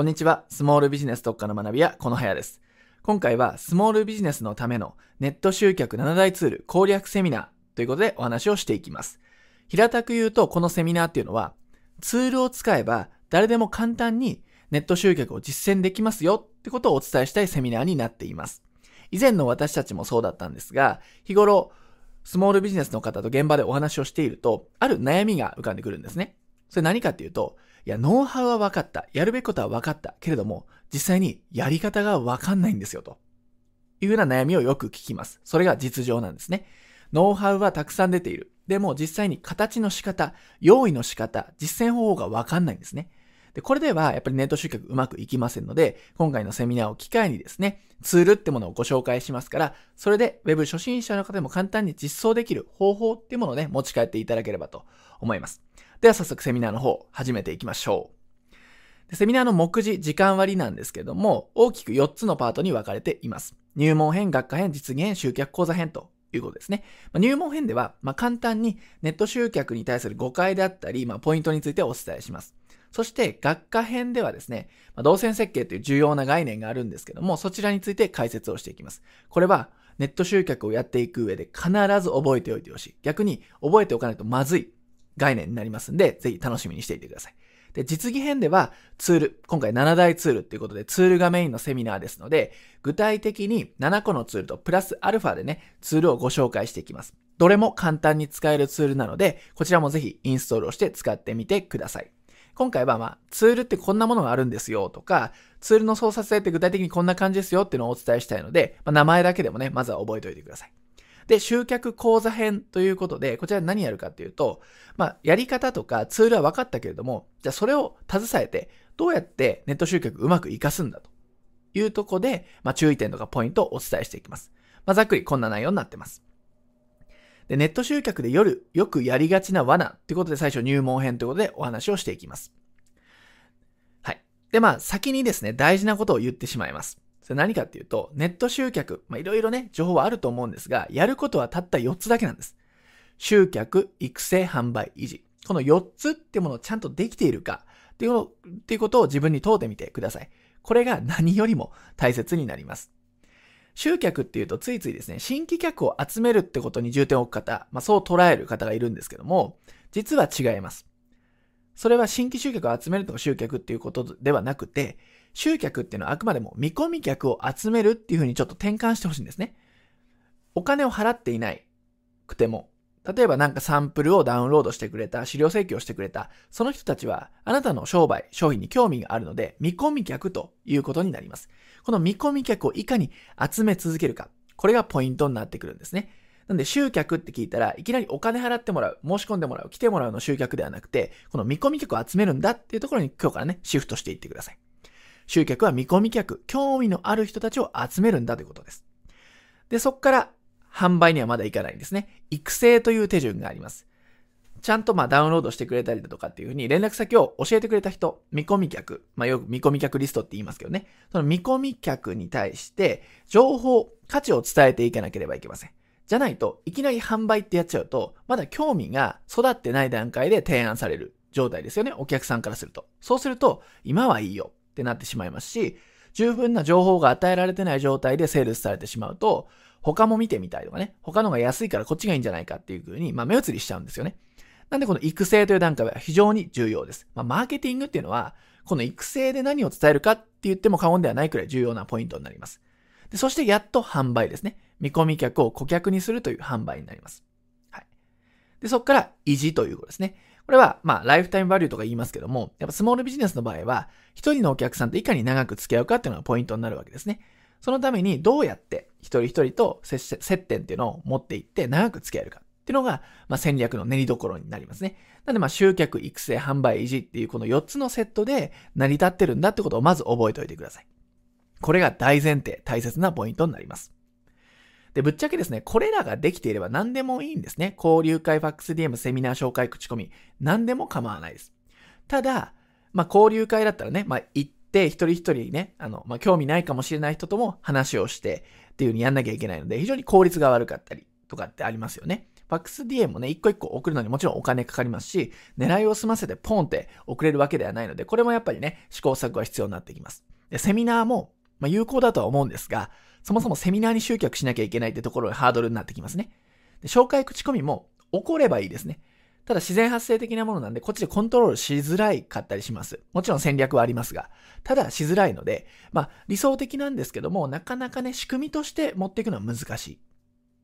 こんにちは。スモールビジネス特化の学び屋、このはやです。今回はスモールビジネスのためのネット集客7大ツール攻略セミナーということでお話をしていきます。平たく言うと、このセミナーっていうのは、ツールを使えば誰でも簡単にネット集客を実践できますよってことをお伝えしたいセミナーになっています。以前の私たちもそうだったんですが、日頃、スモールビジネスの方と現場でお話をしていると、ある悩みが浮かんでくるんですね。それ何かっていうと、いや、ノウハウは分かった。やるべきことは分かった。けれども、実際にやり方が分かんないんですよ、というふうな悩みをよく聞きます。それが実情なんですね。ノウハウはたくさん出ている。でも実際に形の仕方、用意の仕方、実践方法が分かんないんですね。で、これではやっぱりネット集客うまくいきませんので、今回のセミナーを機会にですね、ツールってものをご紹介しますから、それで Web 初心者の方でも簡単に実装できる方法っていうものをね、持ち帰っていただければと思います。では早速セミナーの方、始めていきましょう。セミナーの目次、時間割なんですけども、大きく4つのパートに分かれています。入門編、学科編、実現編、集客講座編ということですね。まあ、入門編では、まあ、簡単にネット集客に対する誤解であったり、まあ、ポイントについてお伝えします。そして、学科編ではですね、まあ、動線設計という重要な概念があるんですけども、そちらについて解説をしていきます。これは、ネット集客をやっていく上で必ず覚えておいてほしい。逆に、覚えておかないとまずい概念になりますんで、ぜひ楽しみにしていてください。で、実技編ではツール、今回7大ツールっていうことでツールがメインのセミナーですので、具体的に7個のツールとプラスアルファでね、ツールをご紹介していきます。どれも簡単に使えるツールなので、こちらもぜひインストールをして使ってみてください。今回はまあ、ツールってこんなものがあるんですよとか、ツールの操作性って具体的にこんな感じですよっていうのをお伝えしたいので、まあ、名前だけでもね、まずは覚えておいてください。で、集客講座編ということで、こちら何やるかっていうと、まあ、やり方とかツールは分かったけれども、じゃあそれを携えて、どうやってネット集客うまく活かすんだというとこで、まあ、注意点とかポイントをお伝えしていきます。まあ、ざっくりこんな内容になってます。で、ネット集客で夜、よくやりがちな罠っていうことで最初入門編ということでお話をしていきます。はい。で、まあ、先にですね、大事なことを言ってしまいます。それ何かっていうと、ネット集客、まあ、いろいろね、情報はあると思うんですが、やることはたった4つだけなんです。集客、育成、販売、維持。この4つってものをちゃんとできているかっていうのっていうことを自分に問うてみてください。これが何よりも大切になります。集客っていうとついついですね、新規客を集めるってことに重点を置く方、まあそう捉える方がいるんですけども、実は違います。それは新規集客を集めるとか集客っていうことではなくて、集客っていうのはあくまでも見込み客を集めるっていうふうにちょっと転換してほしいんですね。お金を払っていないくても、例えばなんかサンプルをダウンロードしてくれた、資料請求をしてくれた、その人たちはあなたの商売、商品に興味があるので、見込み客ということになります。この見込み客をいかに集め続けるか、これがポイントになってくるんですね。なんで集客って聞いたらいきなりお金払ってもらう、申し込んでもらう、来てもらうの集客ではなくて、この見込み客を集めるんだっていうところに今日からね、シフトしていってください。集客は見込み客、興味のある人たちを集めるんだということです。で、そこから販売にはまだいかないんですね。育成という手順があります。ちゃんとまあダウンロードしてくれたりだとかっていうふうに連絡先を教えてくれた人、見込み客、まあよく見込み客リストって言いますけどね。その見込み客に対して情報、価値を伝えていかなければいけません。じゃないと、いきなり販売ってやっちゃうと、まだ興味が育ってない段階で提案される状態ですよね。お客さんからすると。そうすると、今はいいよ。ってなってしまいますし、十分な情報が与えられてない状態でセールスされてしまうと、他も見てみたいとかね、他のが安いからこっちがいいんじゃないかっていう風に、まあ目移りしちゃうんですよね。なんでこの育成という段階は非常に重要です。まあマーケティングっていうのは、この育成で何を伝えるかって言っても過言ではないくらい重要なポイントになります。でそしてやっと販売ですね。見込み客を顧客にするという販売になります。はい。で、そこから維持ということですね。これは、まあ、ライフタイムバリューとか言いますけども、やっぱスモールビジネスの場合は、一人のお客さんといかに長く付き合うかっていうのがポイントになるわけですね。そのために、どうやって一人一人と接点っていうのを持っていって長く付き合えるかっていうのが、まあ、戦略の練りどころになりますね。なので、まあ、集客、育成、販売、維持っていうこの4つのセットで成り立ってるんだってことをまず覚えておいてください。これが大前提、大切なポイントになります。で、ぶっちゃけですね、これらができていれば何でもいいんですね。交流会、ファックス DM、セミナー紹介、口コミ。何でも構わないです。ただ、まあ、交流会だったらね、まあ、行って一人一人ね、あの、まあ、興味ないかもしれない人とも話をしてっていう風にやんなきゃいけないので、非常に効率が悪かったりとかってありますよね。ファックス DM もね、一個一個送るのにもちろんお金かかりますし、狙いを済ませてポンって送れるわけではないので、これもやっぱりね、試行錯誤が必要になってきます。で、セミナーも、まあ、有効だとは思うんですが、そもそもセミナーに集客しなきゃいけないってところがハードルになってきますね。で紹介口コミも起こればいいですね。ただ自然発生的なものなんで、こっちでコントロールしづらいかったりします。もちろん戦略はありますが、ただしづらいので、まあ理想的なんですけども、なかなかね、仕組みとして持っていくのは難しい。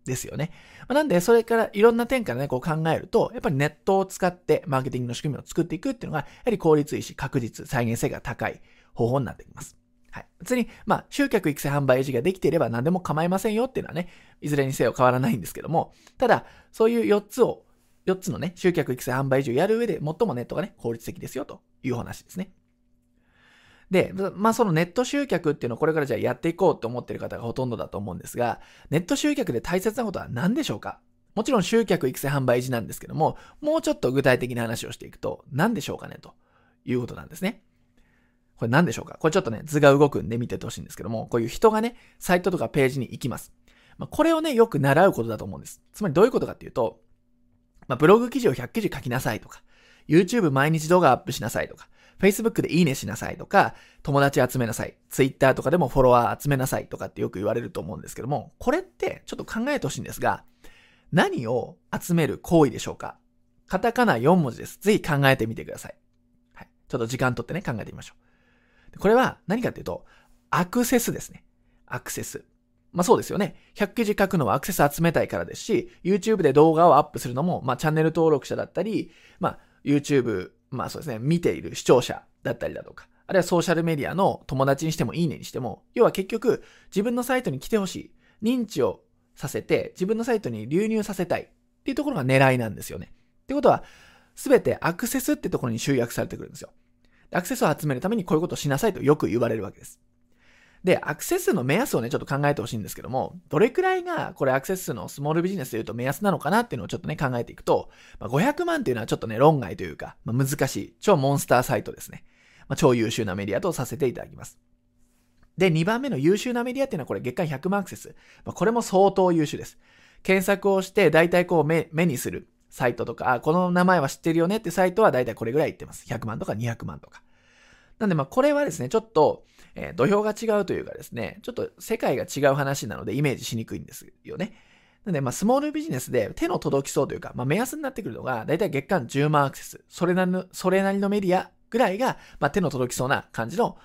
ですよね。まあ、なんで、それからいろんな点からね、こう考えると、やっぱりネットを使ってマーケティングの仕組みを作っていくっていうのが、やはり効率いいし、確実、再現性が高い方法になってきます。はい。別に、まあ、集客育成販売維持ができていれば何でも構いませんよっていうのはね、いずれにせよ変わらないんですけども、ただ、そういう4つを、4つのね、集客育成販売維持をやる上で、最もネットがね、効率的ですよという話ですね。で、まあそのネット集客っていうのをこれからじゃあやっていこうと思ってる方がほとんどだと思うんですが、ネット集客で大切なことは何でしょうか？もちろん集客育成販売維持なんですけども、もうちょっと具体的な話をしていくと、何でしょうかねということなんですね。これ何でしょうか？これちょっとね、図が動くんで見ててほしいんですけども、こういう人がね、サイトとかページに行きます。まあ、これをね、よく習うことだと思うんです。つまりどういうことかっていうと、まあ、ブログ記事を100記事書きなさいとか、YouTube 毎日動画アップしなさいとか、Facebook でいいねしなさいとか、友達集めなさい。Twitter とかでもフォロワー集めなさいとかってよく言われると思うんですけども、これってちょっと考えてほしいんですが、何を集める行為でしょうか？カタカナ4文字です。ぜひ考えてみてください。はい。ちょっと時間とってね、考えてみましょう。これは何かっていうと、アクセスですね。アクセス。まあそうですよね。100記事書くのはアクセス集めたいからですし、YouTube で動画をアップするのも、まあチャンネル登録者だったり、まあ YouTube、まあそうですね、見ている視聴者だったりだとか、あるいはソーシャルメディアの友達にしてもいいねにしても、要は結局自分のサイトに来てほしい。認知をさせて自分のサイトに流入させたいっていうところが狙いなんですよね。ってことは、すべてアクセスってところに集約されてくるんですよ。アクセスを集めるためにこういうことをしなさいとよく言われるわけです。で、アクセス数の目安をね、ちょっと考えてほしいんですけども、どれくらいがこれアクセス数のスモールビジネスで言うと目安なのかなっていうのをちょっとね、考えていくと、まあ、500万っていうのはちょっとね、論外というか、まあ、難しい、超モンスターサイトですね。まあ、超優秀なメディアとさせていただきます。で、2番目の優秀なメディアっていうのはこれ月間100万アクセス。まあ、これも相当優秀です。検索をして、大体こう目目にするサイトとか、あ、この名前は知ってるよねってサイトは大体これぐらい言ってます。100万とか200万とか。なんでまあこれはですね、ちょっと、えー、土俵が違うというかですね、ちょっと世界が違う話なのでイメージしにくいんですよね。なんでまあスモールビジネスで手の届きそうというか、まあ目安になってくるのが、だいたい月間10万アクセス。それなりの、それなりのメディアぐらいが、まあ手の届きそうな感じの、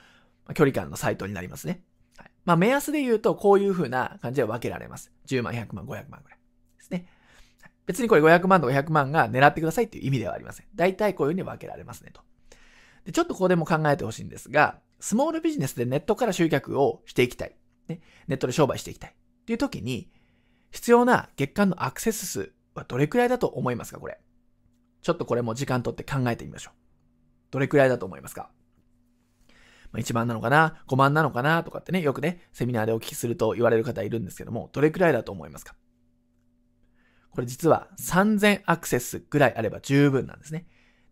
距離感のサイトになりますね。はい、まあ目安で言うとこういう風な感じで分けられます。10万、100万、500万ぐらいですね。別にこれ500万とか100万が狙ってくださいっていう意味ではありません。大体こういう風に分けられますねと。で、ちょっとここでも考えてほしいんですが、スモールビジネスでネットから集客をしていきたい。ね、ネットで商売していきたい。っていう時に、必要な月間のアクセス数はどれくらいだと思いますかこれ。ちょっとこれも時間とって考えてみましょう。どれくらいだと思いますかま、1万なのかな ?5 万なのかなとかってね、よくね、セミナーでお聞きすると言われる方いるんですけども、どれくらいだと思いますかこれ実は3000アクセスぐらいあれば十分なんですね。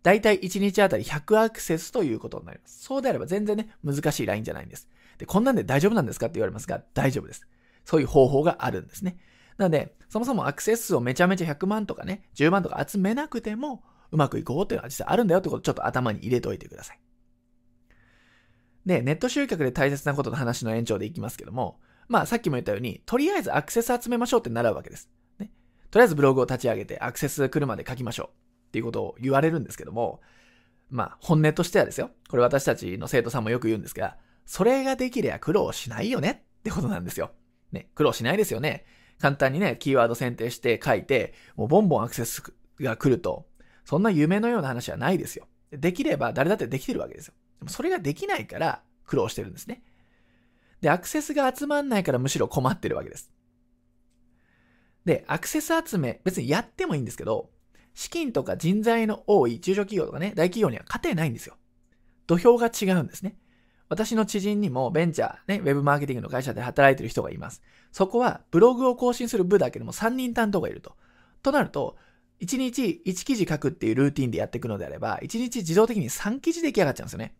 だいたい1日あたり100アクセスということになります。そうであれば全然ね、難しいラインじゃないんです。で、こんなんで大丈夫なんですかって言われますが、大丈夫です。そういう方法があるんですね。なので、そもそもアクセス数をめちゃめちゃ100万とかね、10万とか集めなくても、うまくいこうというのは実はあるんだよってことをちょっと頭に入れておいてください。で、ネット集客で大切なことの話の延長でいきますけども、まあさっきも言ったように、とりあえずアクセス集めましょうって習うわけです。とりあえずブログを立ち上げてアクセス来るまで書きましょうっていうことを言われるんですけども、まあ、本音としてはですよ。これ私たちの生徒さんもよく言うんですが、それができりゃ苦労しないよねってことなんですよ。ね、苦労しないですよね。簡単にね、キーワード選定して書いて、もうボンボンアクセスが来ると、そんな夢のような話はないですよ。できれば誰だってできてるわけですよ。でもそれができないから苦労してるんですね。で、アクセスが集まんないからむしろ困ってるわけです。で、アクセス集め、別にやってもいいんですけど、資金とか人材の多い中小企業とかね、大企業には勝てないんですよ。土俵が違うんですね。私の知人にもベンチャー、ね、ウェブマーケティングの会社で働いてる人がいます。そこはブログを更新する部だけでも3人担当がいると。となると、1日1記事書くっていうルーティンでやっていくのであれば、1日自動的に3記事出来上がっちゃうんですよね。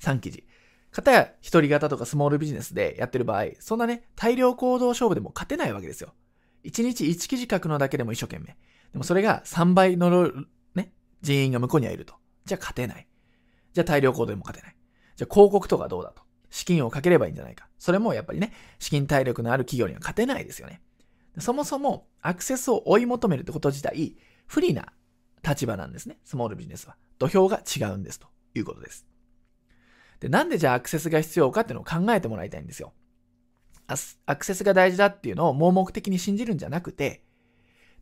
3記事。方や一人型とかスモールビジネスでやってる場合、そんなね、大量行動勝負でも勝てないわけですよ。1日1記事書くのだけでも一生懸命。でもそれが3倍の、ね、人員が向こうにはいると。じゃあ勝てない。じゃあ大量行動でも勝てない。じゃあ広告とかどうだと。資金をかければいいんじゃないか。それもやっぱりね、資金体力のある企業には勝てないですよね。そもそもアクセスを追い求めるってこと自体、不利な立場なんですね。スモールビジネスは。土俵が違うんですということです。で、なんでじゃあアクセスが必要かっていうのを考えてもらいたいんですよ。アクセスが大事だっていうのを盲目的に信じるんじゃなくて、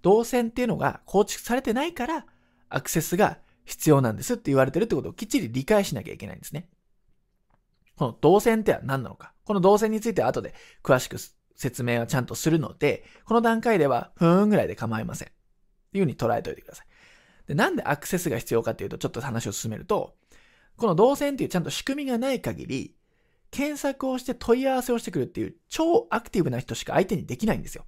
動線っていうのが構築されてないから、アクセスが必要なんですって言われてるってことをきっちり理解しなきゃいけないんですね。この動線っては何なのか。この動線については後で詳しく説明はちゃんとするので、この段階ではふーんぐらいで構いません。っていう風に捉えておいてください。で、なんでアクセスが必要かっていうと、ちょっと話を進めると、この動線っていうちゃんと仕組みがない限り、検索をして問い合わせをしてくるっていう超アクティブな人しか相手にできないんですよ。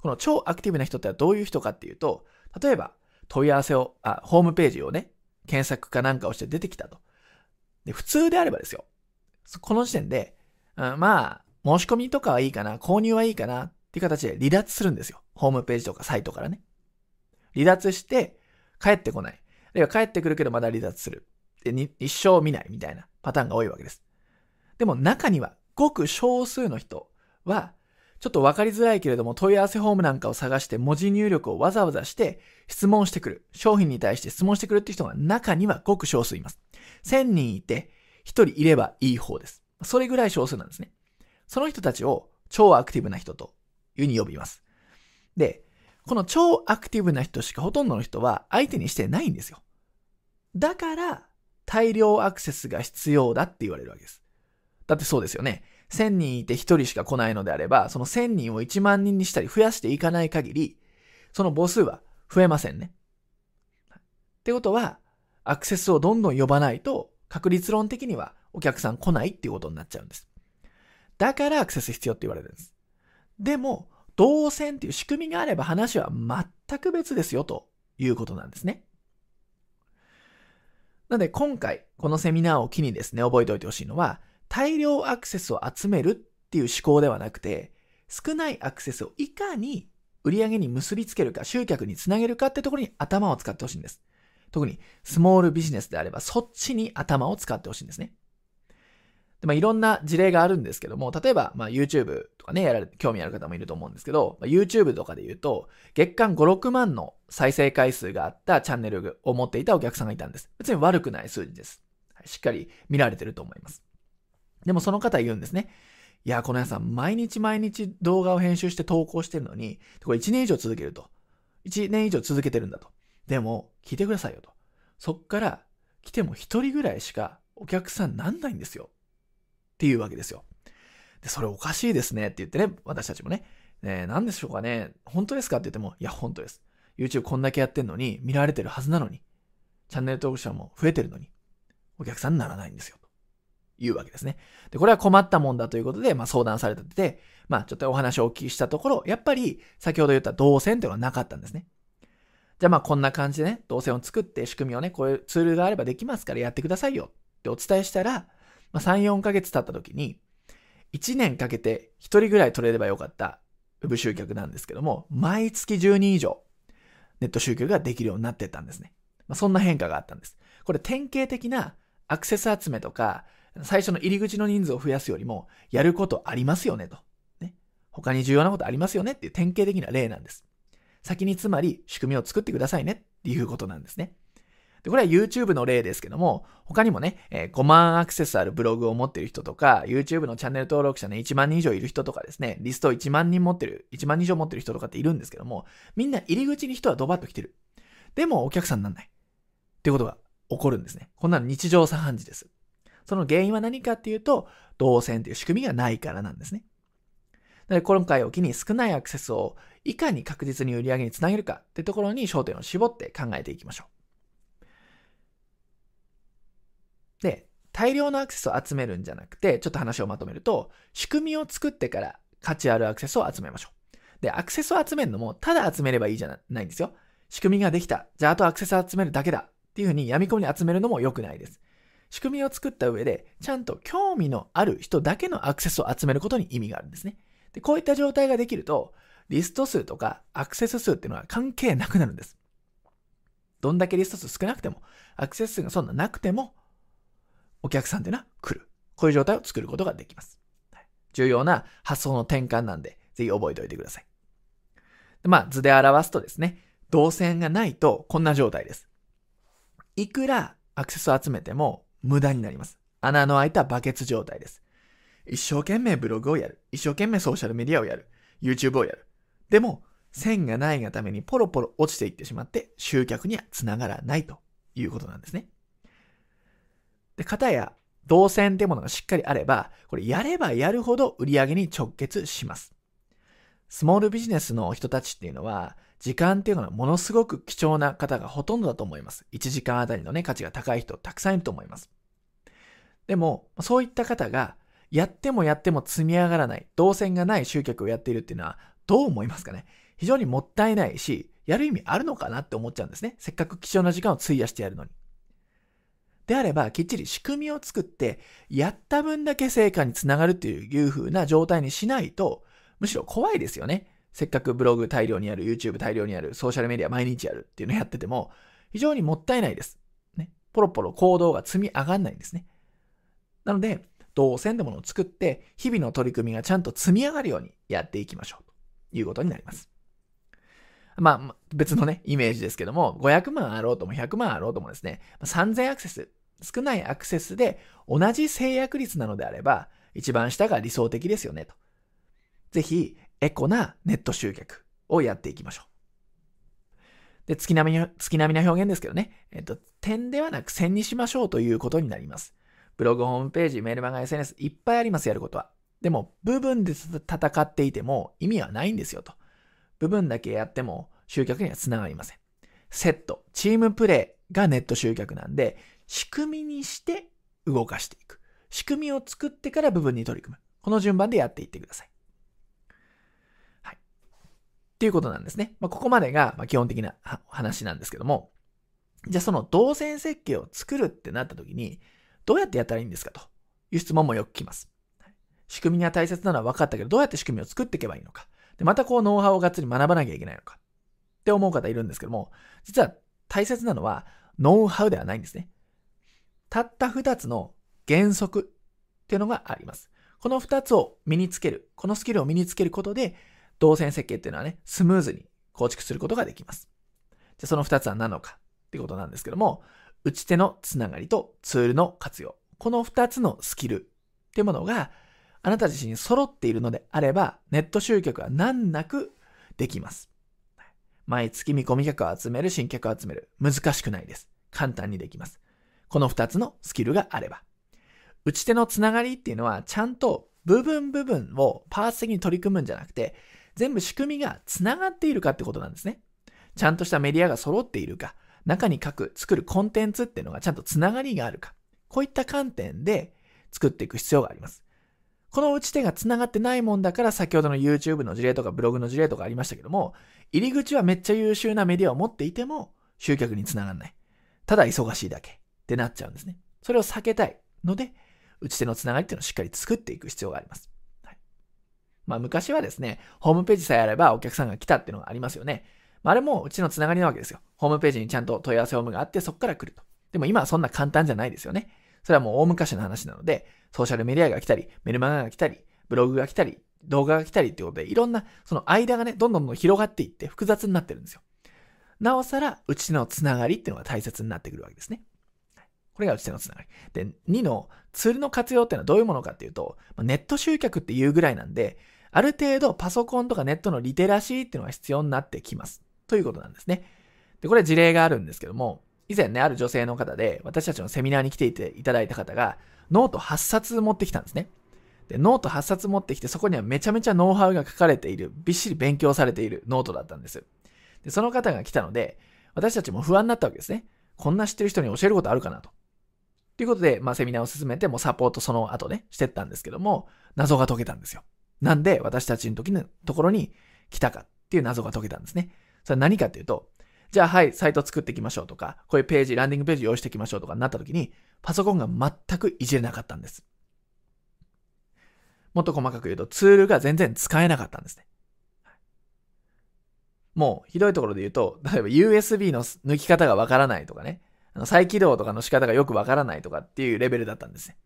この超アクティブな人ってどういう人かっていうと、例えば問い合わせを、あ、ホームページをね、検索かなんかをして出てきたと。で、普通であればですよ。この時点で、うん、まあ、申し込みとかはいいかな、購入はいいかなっていう形で離脱するんですよ。ホームページとかサイトからね。離脱して、帰ってこない。あるいは帰ってくるけどまだ離脱する。で、一生見ないみたいなパターンが多いわけです。でも中には、ごく少数の人は、ちょっとわかりづらいけれども問い合わせフォームなんかを探して文字入力をわざわざして質問してくる。商品に対して質問してくるって人が中にはごく少数います。1000人いて1人いればいい方です。それぐらい少数なんですね。その人たちを超アクティブな人というに呼びます。で、この超アクティブな人しかほとんどの人は相手にしてないんですよ。だから大量アクセスが必要だって言われるわけです。だってそうですよね。1000人いて1人しか来ないのであれば、その1000人を1万人にしたり増やしていかない限り、その母数は増えませんね。ってことは、アクセスをどんどん呼ばないと、確率論的にはお客さん来ないっていうことになっちゃうんです。だからアクセス必要って言われるんです。でも、動線っていう仕組みがあれば話は全く別ですよということなんですね。なので今回このセミナーを機にですね、覚えておいてほしいのは、大量アクセスを集めるっていう思考ではなくて、少ないアクセスをいかに売り上げに結びつけるか、集客につなげるかってところに頭を使ってほしいんです。特にスモールビジネスであればそっちに頭を使ってほしいんですね。で、まあ、いろんな事例があるんですけども、例えば、まあ、YouTube とかね、やられ、興味ある方もいると思うんですけど、まあ、YouTube とかで言うと、月間5、6万の再生回数があったチャンネルを持っていたお客さんがいたんです。別に悪くない数字です。しっかり見られてると思います。でもその方言うんですね。いや、この屋さん、毎日毎日動画を編集して投稿してるのに、これ1年以上続けると。1年以上続けてるんだと。でも、聞いてくださいよと。そっから来ても1人ぐらいしかお客さんなんないんですよ。っていうわけですよ。で、それおかしいですねって言ってね、私たちもね、え、何でしょうかね、本当ですかって言っても、いや、本当です。YouTube こんだけやってんのに、見られてるはずなのに、チャンネル登録者も増えてるのに、お客さんにならないんですよ。というわけですね。で、これは困ったもんだということで、まあ相談されてて、まあちょっとお話をお聞きしたところ、やっぱり先ほど言った動線っていうのはなかったんですね。じゃあまあこんな感じでね、動線を作って仕組みをね、こういうツールがあればできますからやってくださいよってお伝えしたら、まあ、3、4ヶ月経った時に、1年かけて1人ぐらい取れればよかったウェブ集客なんですけども、毎月10人以上ネット集客ができるようになってったんですね。まあ、そんな変化があったんです。これ典型的なアクセス集めとか、最初の入り口の人数を増やすよりも、やることありますよねと。ね。他に重要なことありますよねっていう典型的な例なんです。先につまり仕組みを作ってくださいねっていうことなんですね。で、これは YouTube の例ですけども、他にもね、え、5万アクセスあるブログを持ってる人とか、YouTube のチャンネル登録者ね、1万人以上いる人とかですね、リスト1万人持ってる、1万人以上持ってる人とかっているんですけども、みんな入り口に人はドバッと来てる。でもお客さんになんない。ってことが起こるんですね。こんなの日常茶飯事です。その原因は何かっていうと、動線っていう仕組みがないからなんですね。で今回を機に少ないアクセスをいかに確実に売り上げにつなげるかってところに焦点を絞って考えていきましょう。で、大量のアクセスを集めるんじゃなくて、ちょっと話をまとめると、仕組みを作ってから価値あるアクセスを集めましょう。で、アクセスを集めるのも、ただ集めればいいじゃないんですよ。仕組みができた。じゃあ、あとアクセスを集めるだけだ。っていうふうに闇雲に集めるのも良くないです。仕組みを作った上で、ちゃんと興味のある人だけのアクセスを集めることに意味があるんですね。で、こういった状態ができると、リスト数とかアクセス数っていうのは関係なくなるんです。どんだけリスト数少なくても、アクセス数がそんななくても、お客さんっていうのは来る。こういう状態を作ることができます。重要な発想の転換なんで、ぜひ覚えておいてください。でまあ、図で表すとですね、動線がないとこんな状態です。いくらアクセスを集めても無駄になります。穴の開いたバケツ状態です。一生懸命ブログをやる。一生懸命ソーシャルメディアをやる。YouTube をやる。でも、線がないがためにポロポロ落ちていってしまって集客にはつながらないということなんですね。で、型や動線ってものがしっかりあれば、これやればやるほど売り上げに直結します。スモールビジネスの人たちっていうのは、時間っていうのはものすごく貴重な方がほとんどだと思います。1時間あたりのね、価値が高い人たくさんいると思います。でも、そういった方が、やってもやっても積み上がらない、動線がない集客をやっているっていうのは、どう思いますかね？非常にもったいないし、やる意味あるのかなって思っちゃうんですね。せっかく貴重な時間を費やしてやるのに。であれば、きっちり仕組みを作って、やった分だけ成果につながるっていう風な状態にしないと、むしろ怖いですよね。せっかくブログ大量にやる、YouTube 大量にやる、ソーシャルメディア毎日やるっていうのをやってても、非常にもったいないです。ね。ポロポロ行動が積み上がんないんですね。なので、動線でものを作って、日々の取り組みがちゃんと積み上がるようにやっていきましょう。ということになります。まあ、別のね、イメージですけども、500万あろうとも100万あろうともですね、3000アクセス、少ないアクセスで同じ制約率なのであれば、一番下が理想的ですよね、と。ぜひ、エコなネット集客をやっていきましょう。で、月並み、月並みな表現ですけどね、えっと、点ではなく線にしましょうということになります。ブログ、ホームページ、メールマガ、SNS、いっぱいあります、やることは。でも、部分で戦っていても意味はないんですよと。部分だけやっても集客にはつながりません。セット、チームプレイがネット集客なんで、仕組みにして動かしていく。仕組みを作ってから部分に取り組む。この順番でやっていってくださ。い。っていうことなんですね。まあ、ここまでが基本的な話なんですけども、じゃあその動線設計を作るってなった時に、どうやってやったらいいんですかという質問もよく来ます。仕組みが大切なのは分かったけど、どうやって仕組みを作っていけばいいのか。で、またこうノウハウをがっつり学ばなきゃいけないのか。って思う方いるんですけども、実は大切なのはノウハウではないんですね。たった二つの原則っていうのがあります。この二つを身につける、このスキルを身につけることで、動線設計っていうのはね、スムーズに構築することができます。じゃその二つは何のかっていうことなんですけども、打ち手のつながりとツールの活用。この二つのスキルっていうものが、あなた自身に揃っているのであれば、ネット集客は難なくできます。毎月見込み客を集める、新客を集める。難しくないです。簡単にできます。この二つのスキルがあれば。打ち手のつながりっていうのは、ちゃんと部分部分をパーツ的に取り組むんじゃなくて、全部仕組みがつながっているかってことなんですね。ちゃんとしたメディアが揃っているか、中に書く、作るコンテンツっていうのがちゃんとつながりがあるか。こういった観点で作っていく必要があります。この打ち手が繋がってないもんだから先ほどの YouTube の事例とかブログの事例とかありましたけども、入り口はめっちゃ優秀なメディアを持っていても集客に繋がんない。ただ忙しいだけってなっちゃうんですね。それを避けたいので、打ち手の繋がりっていうのをしっかり作っていく必要があります。まあ昔はですね、ホームページさえあればお客さんが来たっていうのがありますよね。まあ、あれもうちの繋がりなわけですよ。ホームページにちゃんと問い合わせフォームがあってそこから来ると。でも今はそんな簡単じゃないですよね。それはもう大昔の話なので、ソーシャルメディアが来たり、メルマガが来たり、ブログが来たり、動画が来たりっていうことで、いろんな、その間がね、どんどんどん広がっていって複雑になってるんですよ。なおさら、うちのつながりっていうのが大切になってくるわけですね。これがうちのつながり。で、2のツールの活用っていうのはどういうものかっていうと、ネット集客っていうぐらいなんで、ある程度パソコンとかネットのリテラシーっていうのが必要になってきます。ということなんですね。で、これ事例があるんですけども、以前ね、ある女性の方で、私たちのセミナーに来ていていただいた方が、ノート8冊持ってきたんですね。で、ノート8冊持ってきて、そこにはめちゃめちゃノウハウが書かれている、びっしり勉強されているノートだったんです。で、その方が来たので、私たちも不安になったわけですね。こんな知ってる人に教えることあるかなと。ということで、まあ、セミナーを進めて、もうサポートその後ね、してったんですけども、謎が解けたんですよ。なんで、私たちの時のところに来たかっていう謎が解けたんですね。それは何かっていうと、じゃあはい、サイト作っていきましょうとか、こういうページ、ランディングページ用意していきましょうとかなった時に、パソコンが全くいじれなかったんです。もっと細かく言うと、ツールが全然使えなかったんですね。もうひどいところで言うと、例えば USB の抜き方がわからないとかね、あの再起動とかの仕方がよくわからないとかっていうレベルだったんですね。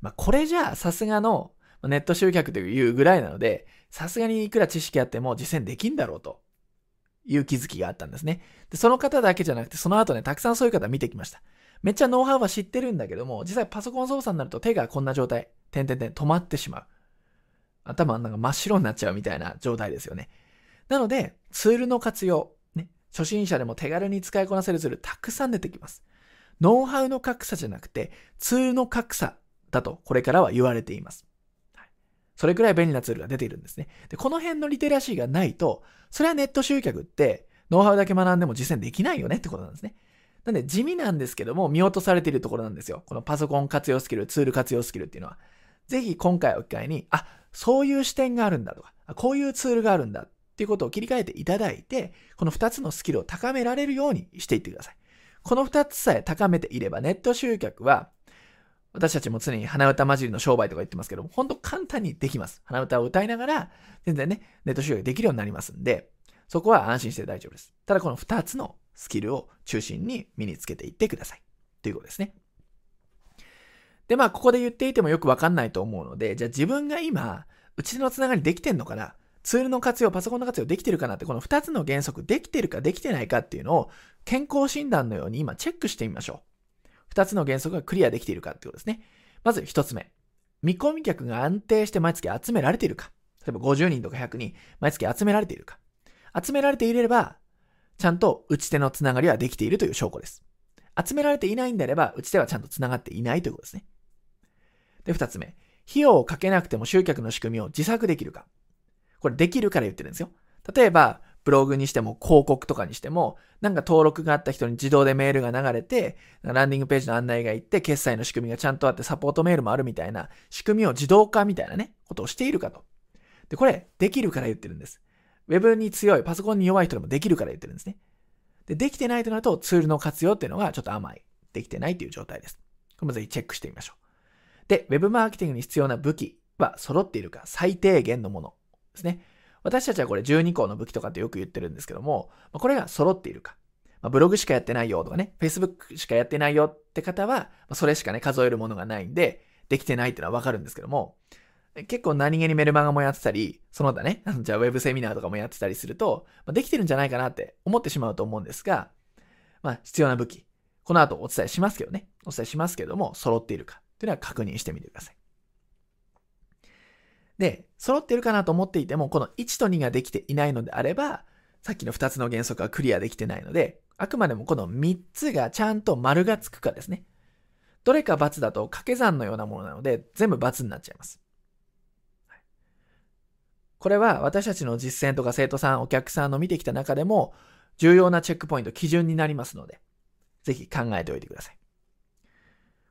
まあこれじゃあさすがのネット集客というぐらいなので、さすがにいくら知識あっても実践できんだろうという気づきがあったんですね。で、その方だけじゃなくて、その後ね、たくさんそういう方見てきました。めっちゃノウハウは知ってるんだけども、実際パソコン操作になると手がこんな状態、点々点止まってしまう。頭なんか真っ白になっちゃうみたいな状態ですよね。なので、ツールの活用、ね、初心者でも手軽に使いこなせるツールたくさん出てきます。ノウハウの格差じゃなくて、ツールの格差だとこれからは言われています。それくらい便利なツールが出ているんですね。で、この辺のリテラシーがないと、それはネット集客って、ノウハウだけ学んでも実践できないよねってことなんですね。なんで地味なんですけども見落とされているところなんですよ。このパソコン活用スキル、ツール活用スキルっていうのは。ぜひ今回を機会に、あ、そういう視点があるんだとか、こういうツールがあるんだっていうことを切り替えていただいて、この2つのスキルを高められるようにしていってください。この2つさえ高めていれば、ネット集客は、私たちも常に鼻歌混じりの商売とか言ってますけども、本当簡単にできます。鼻歌を歌いながら、全然ね、ネット集客できるようになりますんで、そこは安心して大丈夫です。ただこの2つのスキルを中心に身につけていってください。ということですね。で、まあ、ここで言っていてもよくわかんないと思うので、じゃあ自分が今、うちのつながりできてんのかな？ツールの活用、パソコンの活用できてるかなって、この2つの原則できてるかできてないかっていうのを健康診断のように今チェックしてみましょう。2つの原則がクリアできているかってことですね。まず1つ目。見込み客が安定して毎月集められているか。例えば50人とか100人、毎月集められているか。集められていれば、ちゃんと打ち手のつながりはできているという証拠です。集められていないんであれば、打ち手はちゃんとつながっていないということですね。で、二つ目。費用をかけなくても集客の仕組みを自作できるか。これできるから言ってるんですよ。例えば、ブログにしても広告とかにしても、なんか登録があった人に自動でメールが流れて、ランディングページの案内がいって、決済の仕組みがちゃんとあってサポートメールもあるみたいな仕組みを自動化みたいなね、ことをしているかと。で、これ、できるから言ってるんです。ウェブに強い、パソコンに弱い人でもできるから言ってるんですね。で、できてないとなるとツールの活用っていうのがちょっと甘い。できてないという状態です。これもぜひチェックしてみましょう。で、ウェブマーケティングに必要な武器は揃っているか、最低限のものですね。私たちはこれ12項の武器とかってよく言ってるんですけども、これが揃っているか。まブログしかやってないよとかね、Facebook しかやってないよって方は、それしかね、数えるものがないんで、できてないってのはわかるんですけども、結構何気にメルマガもやってたり、その他ね、じゃあウェブセミナーとかもやってたりすると、まあ、できてるんじゃないかなって思ってしまうと思うんですが、まあ必要な武器。この後お伝えしますけどね。お伝えしますけども、揃っているかというのは確認してみてください。で、揃ってるかなと思っていても、この1と2ができていないのであれば、さっきの2つの原則はクリアできてないので、あくまでもこの3つがちゃんと丸がつくかですね。どれか×だと掛け算のようなものなので、全部×になっちゃいます。これは私たちの実践とか生徒さん、お客さんの見てきた中でも重要なチェックポイント、基準になりますので、ぜひ考えておいてください。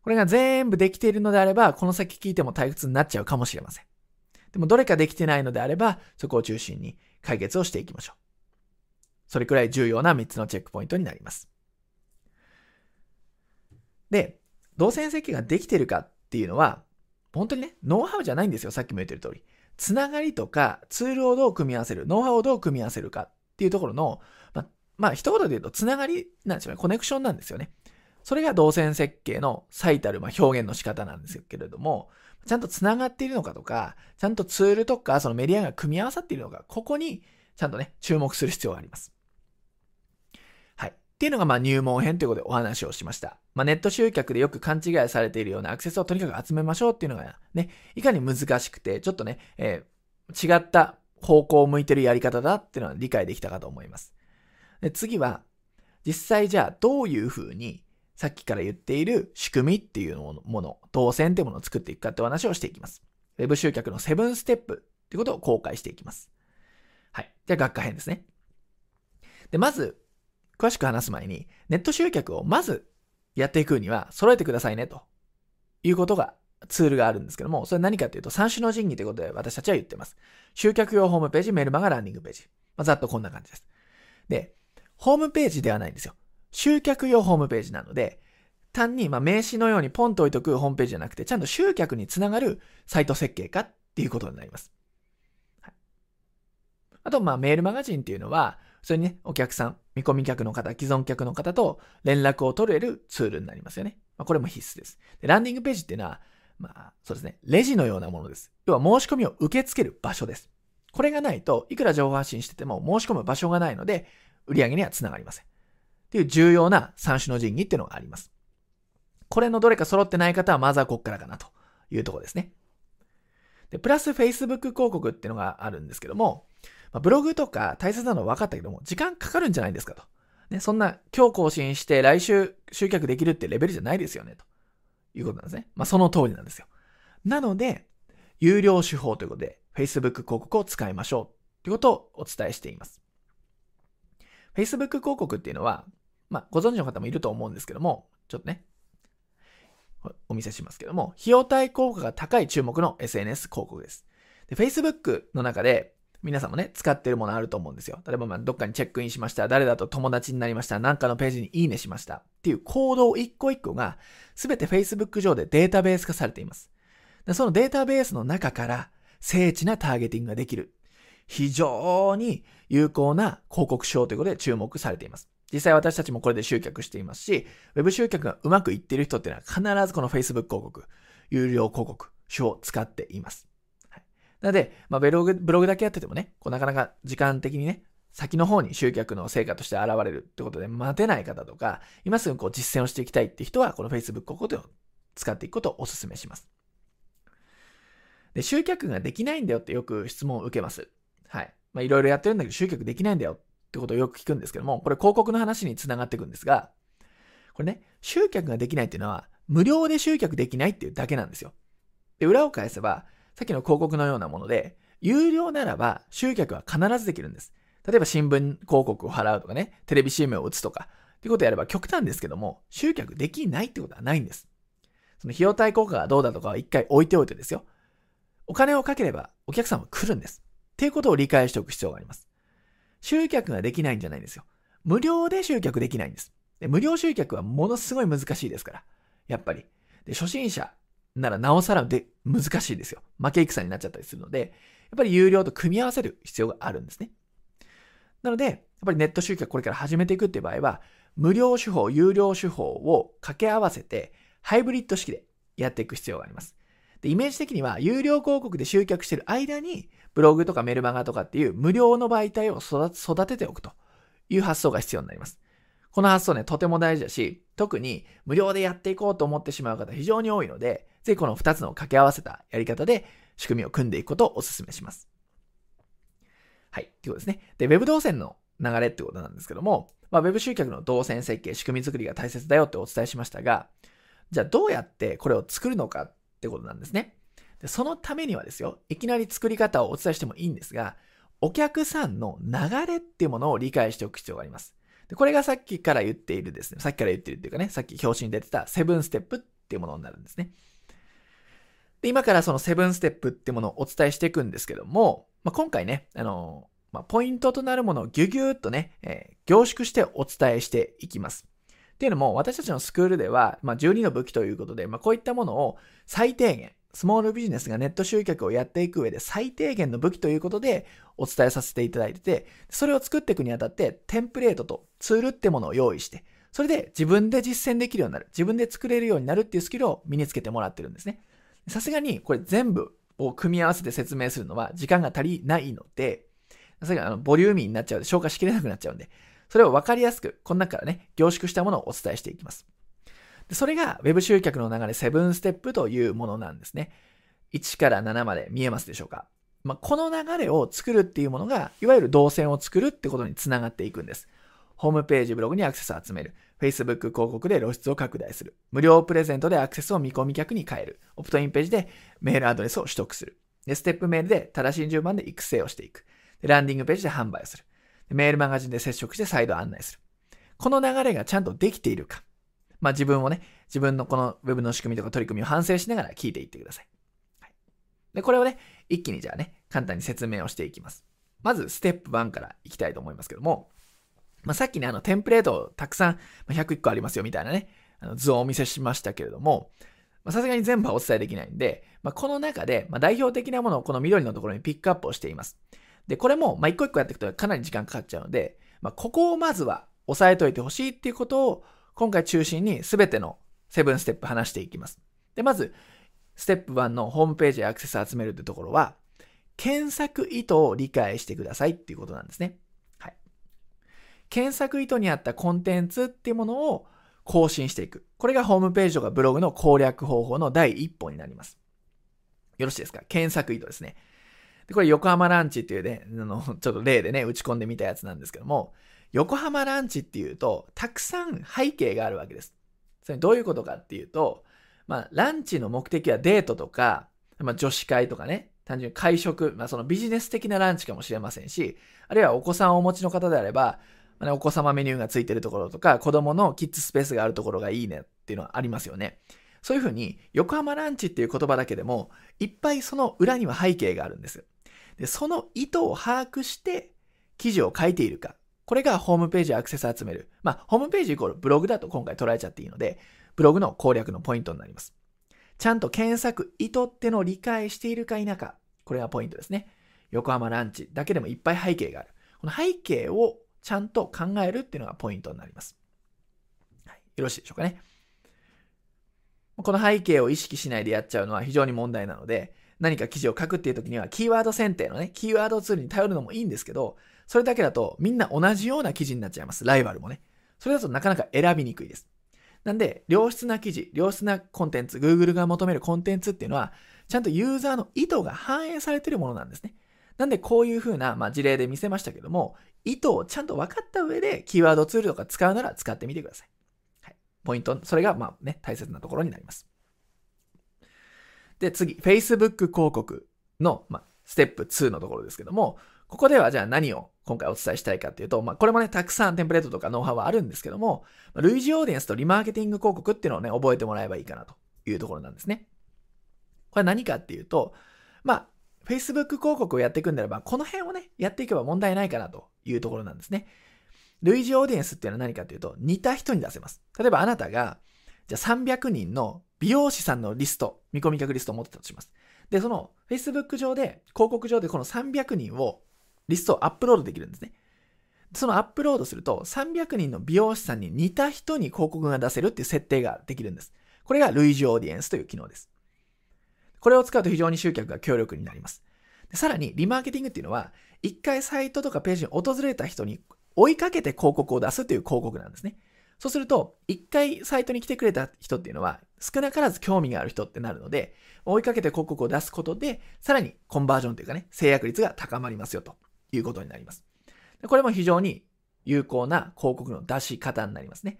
これが全部できているのであれば、この先聞いても退屈になっちゃうかもしれません。でもどれかできてないのであれば、そこを中心に解決をしていきましょう。それくらい重要な3つのチェックポイントになります。で、動線設計ができてるかっていうのは、本当にね、ノウハウじゃないんですよ。さっきも言ってる通り。つながりとかツールをどう組み合わせる、ノウハウをどう組み合わせるかっていうところの、ままあ、一言で言うと、つながりなんですよね。コネクションなんですよね。それが動線設計の最たるま表現の仕方なんですけれども、ちゃんとつながっているのかとか、ちゃんとツールとか、そのメディアが組み合わさっているのか、ここにちゃんとね、注目する必要があります。はい。っていうのが、まあ、入門編ということでお話をしました。まあ、ネット集客でよく勘違いされているようなアクセスをとにかく集めましょうっていうのがね、いかに難しくて、ちょっとね、えー、違った方向を向いてるやり方だっていうのは理解できたかと思います。で次は、実際じゃあどういうふうにさっきから言っている仕組みっていうもの、動線っていうものを作っていくかってお話をしていきます。ウェブ集客のセブンステップっていうことを公開していきます。はい。じゃあ学科編ですね。で、まず、詳しく話す前に、ネット集客をまずやっていくには揃えてくださいねということがツールがあるんですけども、それ何かというと三種の神器ということで私たちは言ってます。集客用ホームページ、メルマガランディングページ。まあ、ざっとこんな感じです。で、ホームページではないんですよ。集客用ホームページなので、単にま名刺のようにポンと置いとくホームページじゃなくて、ちゃんと集客につながるサイト設計かっていうことになります。はい、あと、まあ、メールマガジンっていうのは、それにね、お客さん、見込み客の方、既存客の方と連絡を取れるツールになりますよね。まあ、これも必須です。で、ランディングページっていうのは、まあ、そうですね、レジのようなものです。要は申し込みを受け付ける場所です。これがないといくら情報発信してても申し込む場所がないので、売り上げにはつながりません。っていう重要な三種の神器っていうのがあります。これのどれか揃ってない方はまずはこっからかなというところですね。で、プラス Facebook 広告っていうのがあるんですけども、まあ、ブログとか大切なのは分かったけども、時間かかるんじゃないですかと。ね、そんな今日更新して来週集客できるってレベルじゃないですよね、ということなんですね。まあその通りなんですよ。なので、有料手法ということで、Facebook 広告を使いましょうということをお伝えしています。Facebook 広告っていうのは、まあ、ご存知の方もいると思うんですけども、ちょっとね、お見せしますけども、費用対効果が高い注目の SNS 広告です。で、Facebook の中で、皆さんもね、使ってるものあると思うんですよ。例えば、ま、どっかにチェックインしました。誰だと友達になりました。なんかのページにいいねしました。っていう行動一個一個が、すべて Facebook 上でデータベース化されています。でそのデータベースの中から、精緻なターゲティングができる。非常に有効な広告手法ということで注目されています。実際私たちもこれで集客していますし、ウェブ集客がうまくいっている人っていうのは必ずこの Facebook 広告、有料広告、手を使っています。はい、なので、まあ、ブログ、ブログだけやっててもね、こうなかなか時間的にね、先の方に集客の成果として現れるってことで待てない方とか、今すぐこう実践をしていきたいって人は、この Facebook 広告を使っていくことをお勧めします。で、集客ができないんだよってよく質問を受けます。はい。まあ、いろいろやってるんだけど集客できないんだよっってことをよく聞くんですけども、これ広告の話につながっていくんですが、これね、集客ができないっていうのは、無料で集客できないっていうだけなんですよ。で、裏を返せば、さっきの広告のようなもので、有料ならば集客は必ずできるんです。例えば新聞広告を払うとかね、テレビ CM を打つとか、っていうことをやれば極端ですけども、集客できないってことはないんです。その費用対効果がどうだとかは一回置いておいてですよ。お金をかければお客さんは来るんです。っていうことを理解しておく必要があります。集客ができないんじゃないんですよ。無料で集客できないんです。で無料集客はものすごい難しいですから。やっぱり。で、初心者ならなおさらで難しいですよ。負け戦になっちゃったりするので、やっぱり有料と組み合わせる必要があるんですね。なので、やっぱりネット集客これから始めていくっていう場合は、無料手法、有料手法を掛け合わせて、ハイブリッド式でやっていく必要があります。で、イメージ的には、有料広告で集客してる間に、ブログとかメルマガとかっていう無料の媒体を育てておくという発想が必要になります。この発想ね、とても大事だし、特に無料でやっていこうと思ってしまう方非常に多いので、ぜひこの2つの掛け合わせたやり方で仕組みを組んでいくことをお勧めします。はい。ということですね。で、Web 動線の流れってことなんですけども、まあ、Web 集客の動線設計、仕組み作りが大切だよってお伝えしましたが、じゃあどうやってこれを作るのかっってことなんですね。でそのためにはですよ、いきなり作り方をお伝えしてもいいんですが、お客さんの流れっていうものを理解しておく必要があります。でこれがさっきから言っているですね、さっきから言っているっていうかね、さっき表紙に出てたセブンステップっていうものになるんですね。で今からそのセブンステップっていうものをお伝えしていくんですけども、まあ、今回ね、あのまあ、ポイントとなるものをギュギューっとね、えー、凝縮してお伝えしていきます。っていうのも、私たちのスクールでは、まあ、12の武器ということで、まあ、こういったものを最低限、スモールビジネスがネット集客をやっていく上で最低限の武器ということでお伝えさせていただいてて、それを作っていくにあたってテンプレートとツールってものを用意して、それで自分で実践できるようになる、自分で作れるようになるっていうスキルを身につけてもらってるんですね。さすがにこれ全部を組み合わせて説明するのは時間が足りないので、さすがあのボリューミーになっちゃうで消化しきれなくなっちゃうんで、それを分かりやすく、この中からね、凝縮したものをお伝えしていきます。でそれが Web 集客の流れ7ステップというものなんですね。1から7まで見えますでしょうか。まあ、この流れを作るっていうものが、いわゆる動線を作るってことにつながっていくんです。ホームページ、ブログにアクセスを集める。Facebook 広告で露出を拡大する。無料プレゼントでアクセスを見込み客に変える。オプトインページでメールアドレスを取得する。で、ステップメールで正しい順番で育成をしていく。で、ランディングページで販売をする。メールマガジンで接触して再度案内する。この流れがちゃんとできているか。まあ自分をね、自分のこの Web の仕組みとか取り組みを反省しながら聞いていってください。はい、で、これをね、一気にじゃあね、簡単に説明をしていきます。まず、ステップ1からいきたいと思いますけども、まあ、さっきね、あの、テンプレートをたくさんま、101個ありますよみたいなね、あの図をお見せしましたけれども、さすがに全部はお伝えできないんで、まあ、この中で、ま、代表的なものをこの緑のところにピックアップをしています。で、これも、まあ、一個一個やっていくとかなり時間かかっちゃうので、まあ、ここをまずは押さえといてほしいっていうことを、今回中心に全てのセブンステップ話していきます。で、まず、ステップ1のホームページへアクセス集めるってところは、検索意図を理解してくださいっていうことなんですね。はい。検索意図にあったコンテンツっていうものを更新していく。これがホームページとかブログの攻略方法の第一歩になります。よろしいですか？検索意図ですね。で、これ横浜ランチっていうね、あの、ちょっと例でね、打ち込んでみたやつなんですけども、横浜ランチっていうと、たくさん背景があるわけです。それどういうことかっていうと、まあ、ランチの目的はデートとか、まあ、女子会とかね、単純に会食、まあ、そのビジネス的なランチかもしれませんし、あるいはお子さんをお持ちの方であれば、まあね、お子様メニューがついてるところとか、子供のキッズスペースがあるところがいいねっていうのはありますよね。そういうふうに、横浜ランチっていう言葉だけでも、いっぱいその裏には背景があるんです。で、その意図を把握して、記事を書いているか。これがホームページアクセス集める。まあ、ホームページイコールブログだと今回捉えちゃっていいので、ブログの攻略のポイントになります。ちゃんと検索意図ってのを理解しているか否か。これがポイントですね。横浜ランチだけでもいっぱい背景がある。この背景をちゃんと考えるっていうのがポイントになります。はい、よろしいでしょうかね。この背景を意識しないでやっちゃうのは非常に問題なので、何か記事を書くっていう時には、キーワード選定のね、キーワードツールに頼るのもいいんですけど、それだけだとみんな同じような記事になっちゃいます。ライバルもね。それだとなかなか選びにくいです。なんで、良質な記事、良質なコンテンツ、Google が求めるコンテンツっていうのは、ちゃんとユーザーの意図が反映されているものなんですね。なんで、こういう風な、まあ、事例で見せましたけども、意図をちゃんと分かった上で、キーワードツールとか使うなら使ってみてください。はい。ポイント、それが、まあね、大切なところになります。で、次、Facebook 広告の、まあ、ステップ2のところですけども、ここではじゃあ何を今回お伝えしたいかっていうと、まあ、これもね、たくさんテンプレートとかノウハウはあるんですけども、類似オーディエンスとリマーケティング広告っていうのをね、覚えてもらえばいいかなというところなんですね。これ何かっていうと、まあ、Facebook 広告をやっていくんであれば、この辺をね、やっていけば問題ないかなというところなんですね。類似オーディエンスっていうのは何かっていうと、似た人に出せます。例えばあなたが、じゃあ300人の美容師さんのリスト、見込み客リストを持ってたとします。で、その Facebook 上で、広告上でこの300人を、リストをアップロードできるんですね。そのアップロードすると、300人の美容師さんに似た人に広告が出せるっていう設定ができるんです。これが類似オーディエンスという機能です。これを使うと非常に集客が強力になります。でさらに、リマーケティングっていうのは、一回サイトとかページに訪れた人に追いかけて広告を出すという広告なんですね。そうすると、一回サイトに来てくれた人っていうのは、少なからず興味がある人ってなるので、追いかけて広告を出すことで、さらにコンバージョンというかね、制約率が高まりますよということになります。これも非常に有効な広告の出し方になりますね。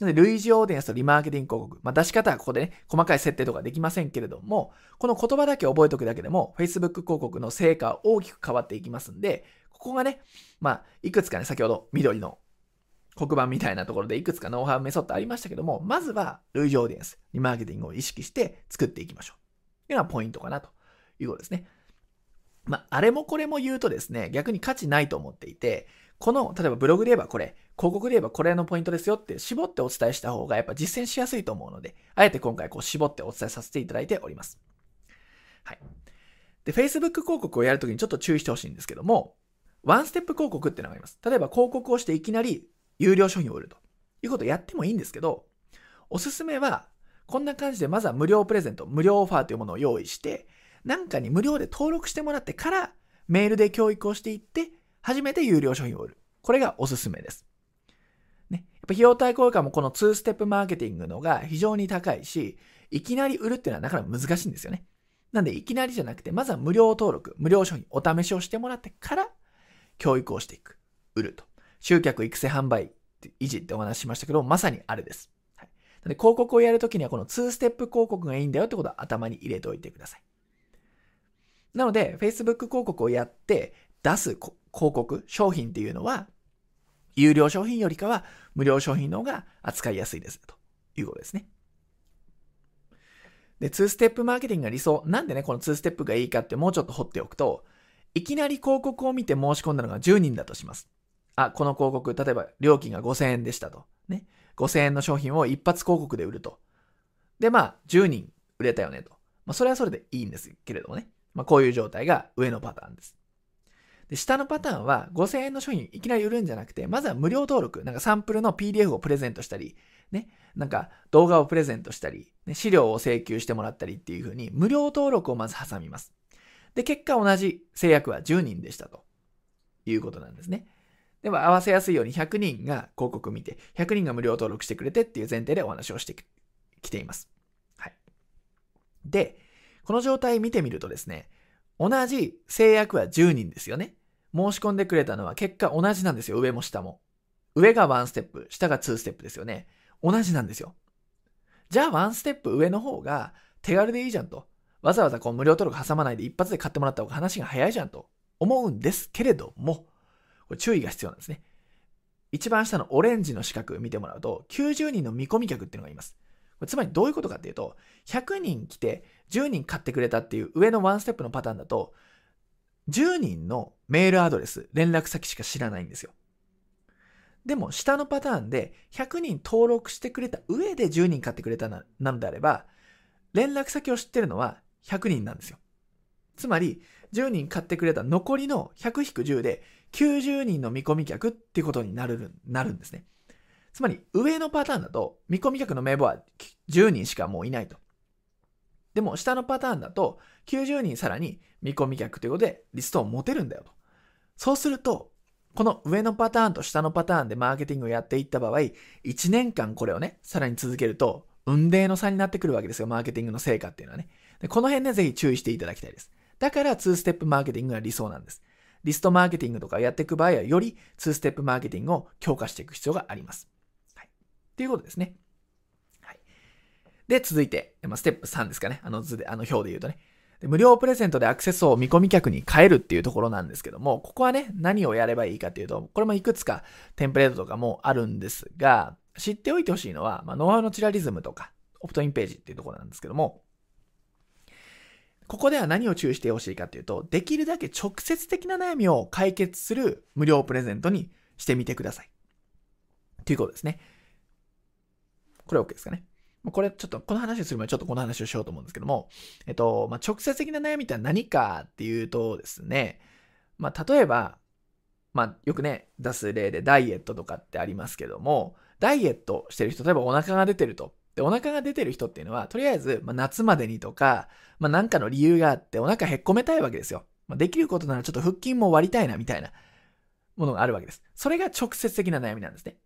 なので、類似オーディエンスとリマーケティング広告。まあ、出し方はここでね、細かい設定とかできませんけれども、この言葉だけ覚えておくだけでも、Facebook 広告の成果は大きく変わっていきますんで、ここがね、まあ、いくつかね、先ほど緑の黒板みたいなところでいくつかノウハウメソッドありましたけども、まずは類似オーディエンス、リマーケティングを意識して作っていきましょう。というのはポイントかなということですね。まあ、あれもこれも言うとですね、逆に価値ないと思っていて、この、例えばブログで言えばこれ、広告で言えばこれのポイントですよって絞ってお伝えした方がやっぱ実践しやすいと思うので、あえて今回こう絞ってお伝えさせていただいております。はい。で、Facebook 広告をやるときにちょっと注意してほしいんですけども、ワンステップ広告っていうのがあります。例えば広告をしていきなり有料商品を売るということをやってもいいんですけど、おすすめは、こんな感じでまずは無料プレゼント、無料オファーというものを用意して、なんかに無料で登録してもらってからメールで教育をしていって、初めて有料商品を売る。これがおすすめです。ね。やっぱ費用対効果もこの2ステップマーケティングのが非常に高いし、いきなり売るっていうのはなかなか難しいんですよね。なんでいきなりじゃなくて、まずは無料登録、無料商品、お試しをしてもらってから教育をしていく。売ると。集客育成販売維持ってお話ししましたけど、まさにあれです。はい、なので広告をやるときにはこの2ステップ広告がいいんだよってことは頭に入れておいてください。なので、Facebook 広告をやって出す広告、商品っていうのは、有料商品よりかは無料商品の方が扱いやすいですということですね。で、2ステップマーケティングが理想。なんでね、この2ステップがいいかってもうちょっと掘っておくと、いきなり広告を見て申し込んだのが10人だとします。あ、この広告、例えば料金が5000円でしたと。ね。5000円の商品を一発広告で売ると。で、まあ、10人売れたよねと。まあ、それはそれでいいんですけれどもね。まあ、こういう状態が上のパターンです。で、下のパターンは5000円の商品いきなり売るんじゃなくて、まずは無料登録、なんかサンプルの PDF をプレゼントしたり、ね、なんか動画をプレゼントしたり、ね、資料を請求してもらったりっていう風に無料登録をまず挟みます。で、結果同じ制約は10人でしたということなんですね。では合わせやすいように100人が広告見て、100人が無料登録してくれてっていう前提でお話をしてきています。はい。で、この状態見てみるとですね、同じ制約は10人ですよね。申し込んでくれたのは結果同じなんですよ。上も下も。上が1ステップ、下が2ステップですよね。同じなんですよ。じゃあ1ステップ上の方が手軽でいいじゃんと。わざわざこう無料登録挟まないで一発で買ってもらった方が話が早いじゃんと思うんですけれども、これ注意が必要なんですね。一番下のオレンジの四角見てもらうと、90人の見込み客っていうのがいます。これつまりどういうことかっていうと、100人来て10人買ってくれたっていう上のワンステップのパターンだと、10人のメールアドレス、連絡先しか知らないんですよ。でも、下のパターンで100人登録してくれた上で10人買ってくれたなのであれば、連絡先を知ってるのは100人なんですよ。つまり、10人買ってくれた残りの100-10で90人の見込み客っていうことになるなるんですね。つまり、上のパターンだと、見込み客の名簿は10人しかもういないと。でも、下のパターンだと、90人さらに見込み客ということで、リストを持てるんだよと。そうすると、この上のパターンと下のパターンでマーケティングをやっていった場合、1年間これをね、さらに続けると、運命の差になってくるわけですよ、マーケティングの成果っていうのはね。でこの辺でぜひ注意していただきたいです。だから2ステップマーケティングが理想なんです。リストマーケティングとかやっていく場合は、より2ステップマーケティングを強化していく必要があります。はい。っていうことですね。はい。で、続いて、ま、ステップ3ですかね。あの図で、あの表で言うとね。で無料プレゼントでアクセスを見込み客に変えるっていうところなんですけども、ここはね、何をやればいいかっていうと、これもいくつかテンプレートとかもあるんですが、知っておいてほしいのは、まあ、ノウハウのチラリズムとか、オプトインページっていうところなんですけども、ここでは何を注意してほしいかっていうと、できるだけ直接的な悩みを解決する無料プレゼントにしてみてください。ということですね。これ OK ですかね。これちょっと、この話をする前にちょっとこの話をしようと思うんですけども、えっと、まあ、直接的な悩みって何かっていうとですね、まあ、例えば、まあ、よくね、出す例でダイエットとかってありますけども、ダイエットしてる人、例えばお腹が出てると。で、お腹が出てる人っていうのは、とりあえず、まあ、夏までにとか、まあ、なんかの理由があって、お腹へっこめたいわけですよ。まあ、できることならちょっと腹筋も割りたいな、みたいなものがあるわけです。それが直接的な悩みなんですね。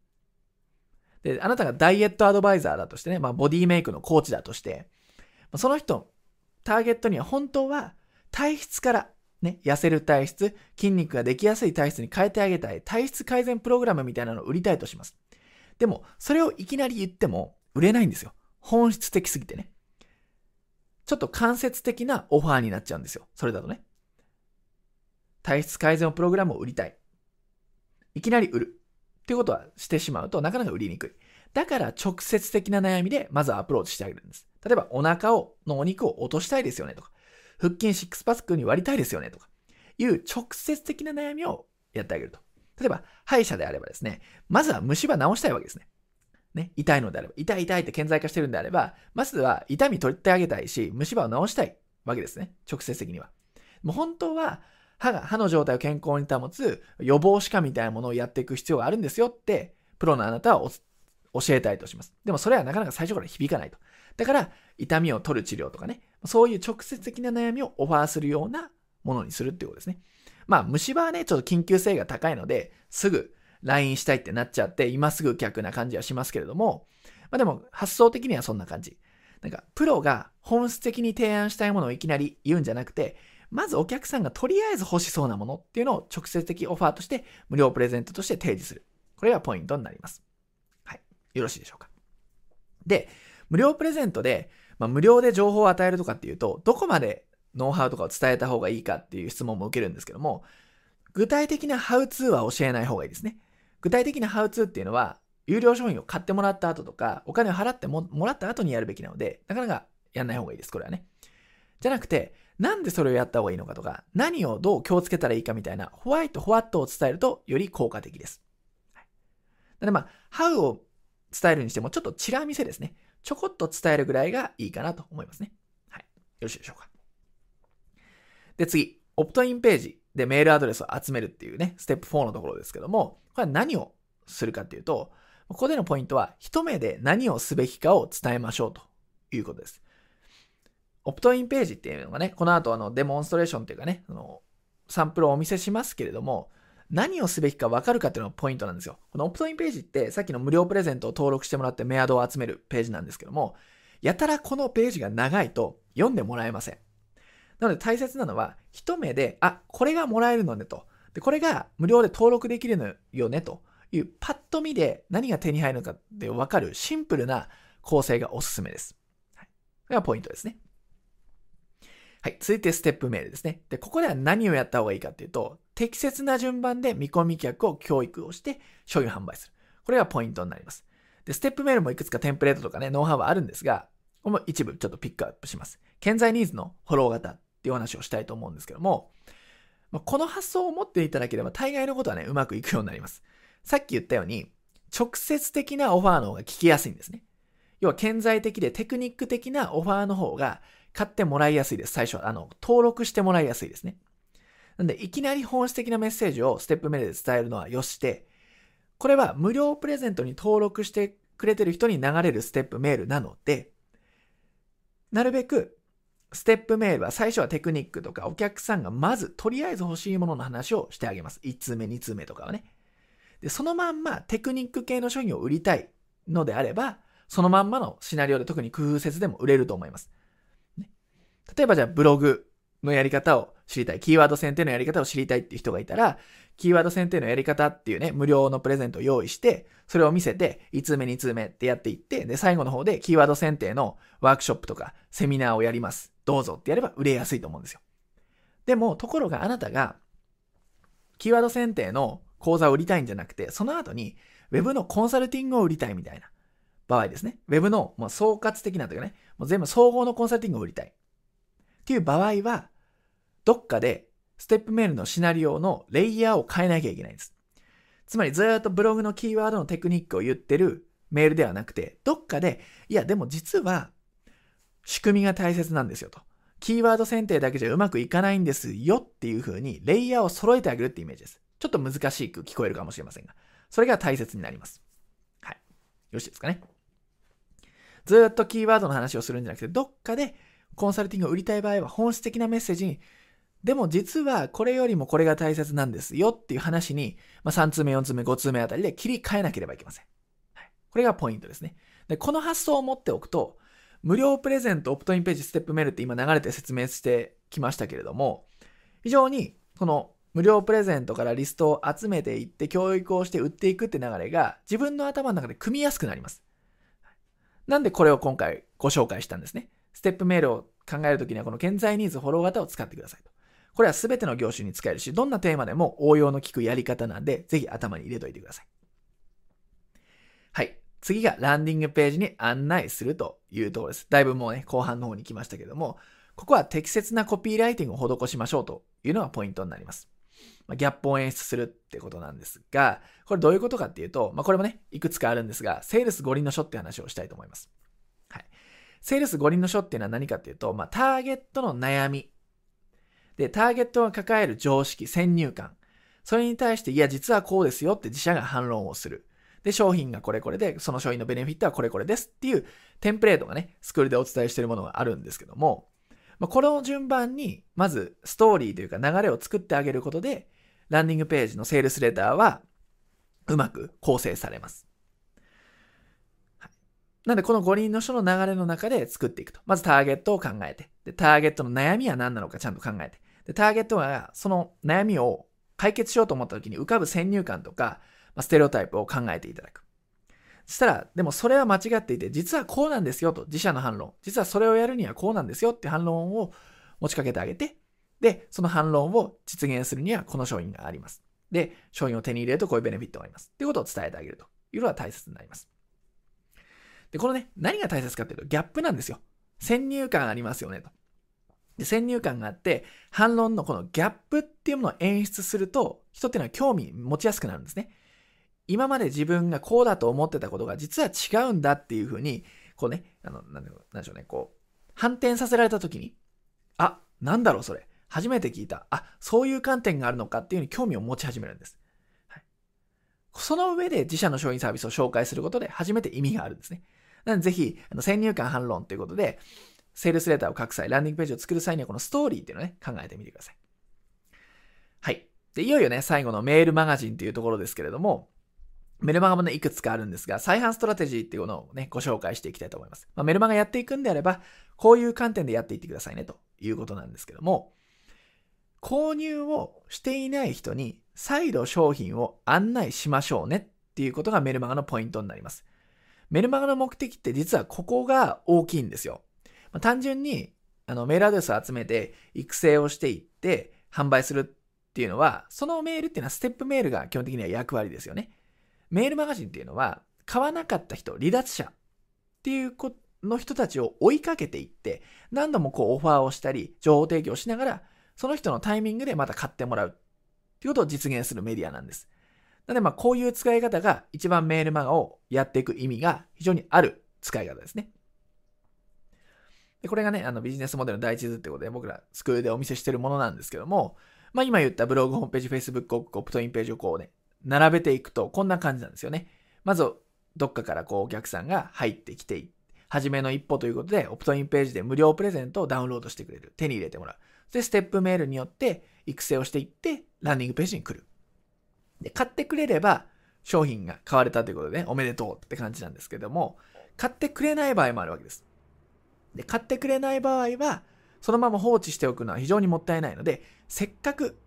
で、あなたがダイエットアドバイザーだとしてね、まあ、ボディメイクのコーチだとして、まその人、ターゲットには本当は体質からね、痩せる体質、筋肉ができやすい体質に変えてあげたい、体質改善プログラムみたいなのを売りたいとします。でも、それをいきなり言っても売れないんですよ。本質的すぎてね。ちょっと間接的なオファーになっちゃうんですよ。それだとね。体質改善のプログラムを売りたい。いきなり売る。っていうことはしてしまうとなかなか売りにくい。だから直接的な悩みでまずアプローチしてあげるんです。例えばお腹を、のお肉を落としたいですよねとか、腹筋シックスパックに割りたいですよねとか、いう直接的な悩みをやってあげると。例えば、歯医者であればですね、まずは虫歯治したいわけですね。ね、痛いのであれば、痛い痛いって顕在化してるんであれば、まずは痛み取ってあげたいし、虫歯を治したいわけですね。直接的には。もう本当は、歯が、歯の状態を健康に保つ予防歯科みたいなものをやっていく必要があるんですよって、プロのあなたは教えたいとします。でもそれはなかなか最初から響かないと。だから、痛みを取る治療とかね、そういう直接的な悩みをオファーするようなものにするっていうことですね。まあ、虫歯はね、ちょっと緊急性が高いので、すぐ LINE したいってなっちゃって、今すぐ客な感じはしますけれども、まあでも、発想的にはそんな感じ。なんか、プロが本質的に提案したいものをいきなり言うんじゃなくて、まずお客さんがとりあえず欲しそうなものっていうのを直接的オファーとして無料プレゼントとして提示する。これがポイントになります。はい。よろしいでしょうか。で、無料プレゼントで、まあ、無料で情報を与えるとかっていうと、どこまでノウハウとかを伝えた方がいいかっていう質問も受けるんですけども、具体的なハウツーは教えない方がいいですね。具体的なハウツーっていうのは、有料商品を買ってもらった後とか、お金を払ってもらった後にやるべきなので、なかなかやんない方がいいです、これはね。じゃなくて、なんでそれをやった方がいいのかとか、何をどう気をつけたらいいかみたいな、ホワイト、ホワットを伝えるとより効果的です。はい、なのでまあ、ハウを伝えるにしても、ちょっとチラ見せですね。ちょこっと伝えるぐらいがいいかなと思いますね。はい。よろしいでしょうか。で、次、オプトインページで、メールアドレスを集めるっていうね、ステップ4のところですけども、これは何をするかっていうと、ここでのポイントは、一目で何をすべきかを伝えましょうということです。オプトインページっていうのがね、この後あのデモンストレーションっていうかね、そのサンプルをお見せしますけれども、何をすべきか分かるかっていうのがポイントなんですよ。このオプトインページってさっきの無料プレゼントを登録してもらってメアドを集めるページなんですけども、やたらこのページが長いと読んでもらえません。なので大切なのは、一目で、あ、これがもらえるのねと。で、これが無料で登録できるのよねというパッと見で何が手に入るのかって分かるシンプルな構成がおすすめです。はい。これがポイントですね。はい。続いてステップメールですね。で、ここでは何をやった方がいいかっていうと、適切な順番で見込み客を教育をして商品販売する。これがポイントになります。で、ステップメールもいくつかテンプレートとかね、ノウハウはあるんですが、これも一部ちょっとピックアップします。潜在ニーズのフォロー型っていう話をしたいと思うんですけどもま、この発想を持っていただければ大概のことはね、うまくいくようになります。さっき言ったように、直接的なオファーの方が聞きやすいんですね。要は顕在的でテクニック的なオファーの方が買ってもらいやすいです。最初は、あの、登録してもらいやすいですね。なんで、いきなり本質的なメッセージをステップメールで伝えるのはよして、これは無料プレゼントに登録してくれてる人に流れるステップメールなので、なるべくステップメールは最初はテクニックとかお客さんがまずとりあえず欲しいものの話をしてあげます。1通目、2通目とかはね。で、そのまんまテクニック系の商品を売りたいのであれば、そのまんまのシナリオで特に工夫せずでも売れると思います。ね、例えばじゃあブログのやり方を知りたい。キーワード選定のやり方を知りたいっていう人がいたら、キーワード選定のやり方っていうね、無料のプレゼントを用意して、それを見せて、1通目、2通目ってやっていって、で、最後の方でキーワード選定のワークショップとかセミナーをやります。どうぞってやれば売れやすいと思うんですよ。でも、ところがあなたが、キーワード選定の講座を売りたいんじゃなくて、その後に Web のコンサルティングを売りたいみたいな場合ですね。Web のもう総括的なというかね、もう全部総合のコンサルティングを売りたい。っていう場合は、どっかでステップメールのシナリオのレイヤーを変えなきゃいけないんです。つまりずっとブログのキーワードのテクニックを言ってるメールではなくて、どっかで、いや、でも実は仕組みが大切なんですよと。キーワード選定だけじゃうまくいかないんですよっていう風にレイヤーを揃えてあげるってイメージです。ちょっと難しく聞こえるかもしれませんが、それが大切になります。はい。よろしいですかね。ずっとキーワードの話をするんじゃなくて、どっかでコンサルティングを売りたい場合は本質的なメッセージにでも実はこれよりもこれが大切なんですよっていう話に、まあ、3通目、4通目、5通目あたりで切り替えなければいけません。はい、これがポイントですね。で、この発想を持っておくと、無料プレゼント、オプトインページ、ステップメールって今流れて説明してきましたけれども、非常にこの無料プレゼントからリストを集めていって教育をして売っていくって流れが自分の頭の中で組みやすくなります。なんでこれを今回ご紹介したんですね。ステップメールを考えるときにはこの現在ニーズフォロー型を使ってくださいと。これは全ての業種に使えるし、どんなテーマでも応用の効くやり方なんで、ぜひ頭に入れといてください。はい。次がランディングページに案内するというところです。だいぶもうね、後半の方に来ましたけども、ここは適切なコピーライティングを施しましょうというのがポイントになります。ま、ギャップを演出するってことなんですが、これどういうことかっていうと、まあ、これもね、いくつかあるんですが、セールス五輪の書って話をしたいと思います。セールス五輪の書っていうのは何かっていうと、まあ、ターゲットの悩みで、ターゲットが抱える常識、先入観。それに対して、いや、実はこうですよって自社が反論をする。で、商品がこれこれで、その商品のベネフィットはこれこれですっていうテンプレートがね、スクールでお伝えしているものがあるんですけども、まあ、この順番に、まずストーリーというか流れを作ってあげることで、ランディングページのセールスレターは、うまく構成されます。なんで、この五輪の書の流れの中で作っていくと。まずターゲットを考えて。で、ターゲットの悩みは何なのかちゃんと考えて。で、ターゲットがその悩みを解決しようと思った時に浮かぶ先入観とか、まあ、ステレオタイプを考えていただく。そしたら、でもそれは間違っていて、実はこうなんですよと、自社の反論。実はそれをやるにはこうなんですよって反論を持ちかけてあげて、で、その反論を実現するにはこの商品があります。で、商品を手に入れるとこういうベネフィットがあります。っていうことを伝えてあげるというのが大切になります。で、このね、何が大切かっていうと、ギャップなんですよ。先入観ありますよねと。で、先入観があって、反論のこのギャップっていうものを演出すると、人っていうのは興味持ちやすくなるんですね。今まで自分がこうだと思ってたことが実は違うんだっていうふうに、こうね、あの、なんでしょうね、こう、反転させられた時に、あ、なんだろうそれ。初めて聞いた、あ、そういう観点があるのかっていうふうに興味を持ち始めるんです。はい、その上で自社の商品サービスを紹介することで初めて意味があるんですね。なのでぜひ、あの先入観反論ということで、セールスレターを書く際、ランディングページを作る際にはこのストーリーっていうのをね、考えてみてください。はい。で、いよいよね、最後のメールマガジンというところですけれども、メルマガもね、いくつかあるんですが、再販ストラテジーっていうものをね、ご紹介していきたいと思います。まあ、メルマガやっていくんであれば、こういう観点でやっていってくださいね、ということなんですけども、購入をしていない人に再度商品を案内しましょうねっていうことがメルマガのポイントになります。メルマガの目的って実はここが大きいんですよ。まあ、単純にあのメールアドレスを集めて育成をしていって販売するっていうのは、そのメールっていうのはステップメールが基本的には役割ですよね。メールマガジンっていうのは、買わなかった人、離脱者っていうこの人たちを追いかけていって、何度もこうオファーをしたり、情報提供しながら、その人のタイミングでまた買ってもらうっていうことを実現するメディアなんです。なのでまあこういう使い方が一番メールマガをやっていく意味が非常にある使い方ですね。でこれがね、あのビジネスモデルの第一図ってことで僕らスクールでお見せしてるものなんですけども、まあ今言ったブログ、ホームページ、Facebook 広告、オプトインページをこうね、並べていくとこんな感じなんですよね。まず、どっかからこうお客さんが入ってきて、初めの一歩ということで、オプトインページで無料プレゼントをダウンロードしてくれる。手に入れてもらう。で、ステップメールによって育成をしていって、ランディングページに来る。で、買ってくれれば、商品が買われたということでね、おめでとうって感じなんですけども、買ってくれない場合もあるわけです。で、買ってくれない場合は、そのまま放置しておくのは非常にもったいないので、せっかく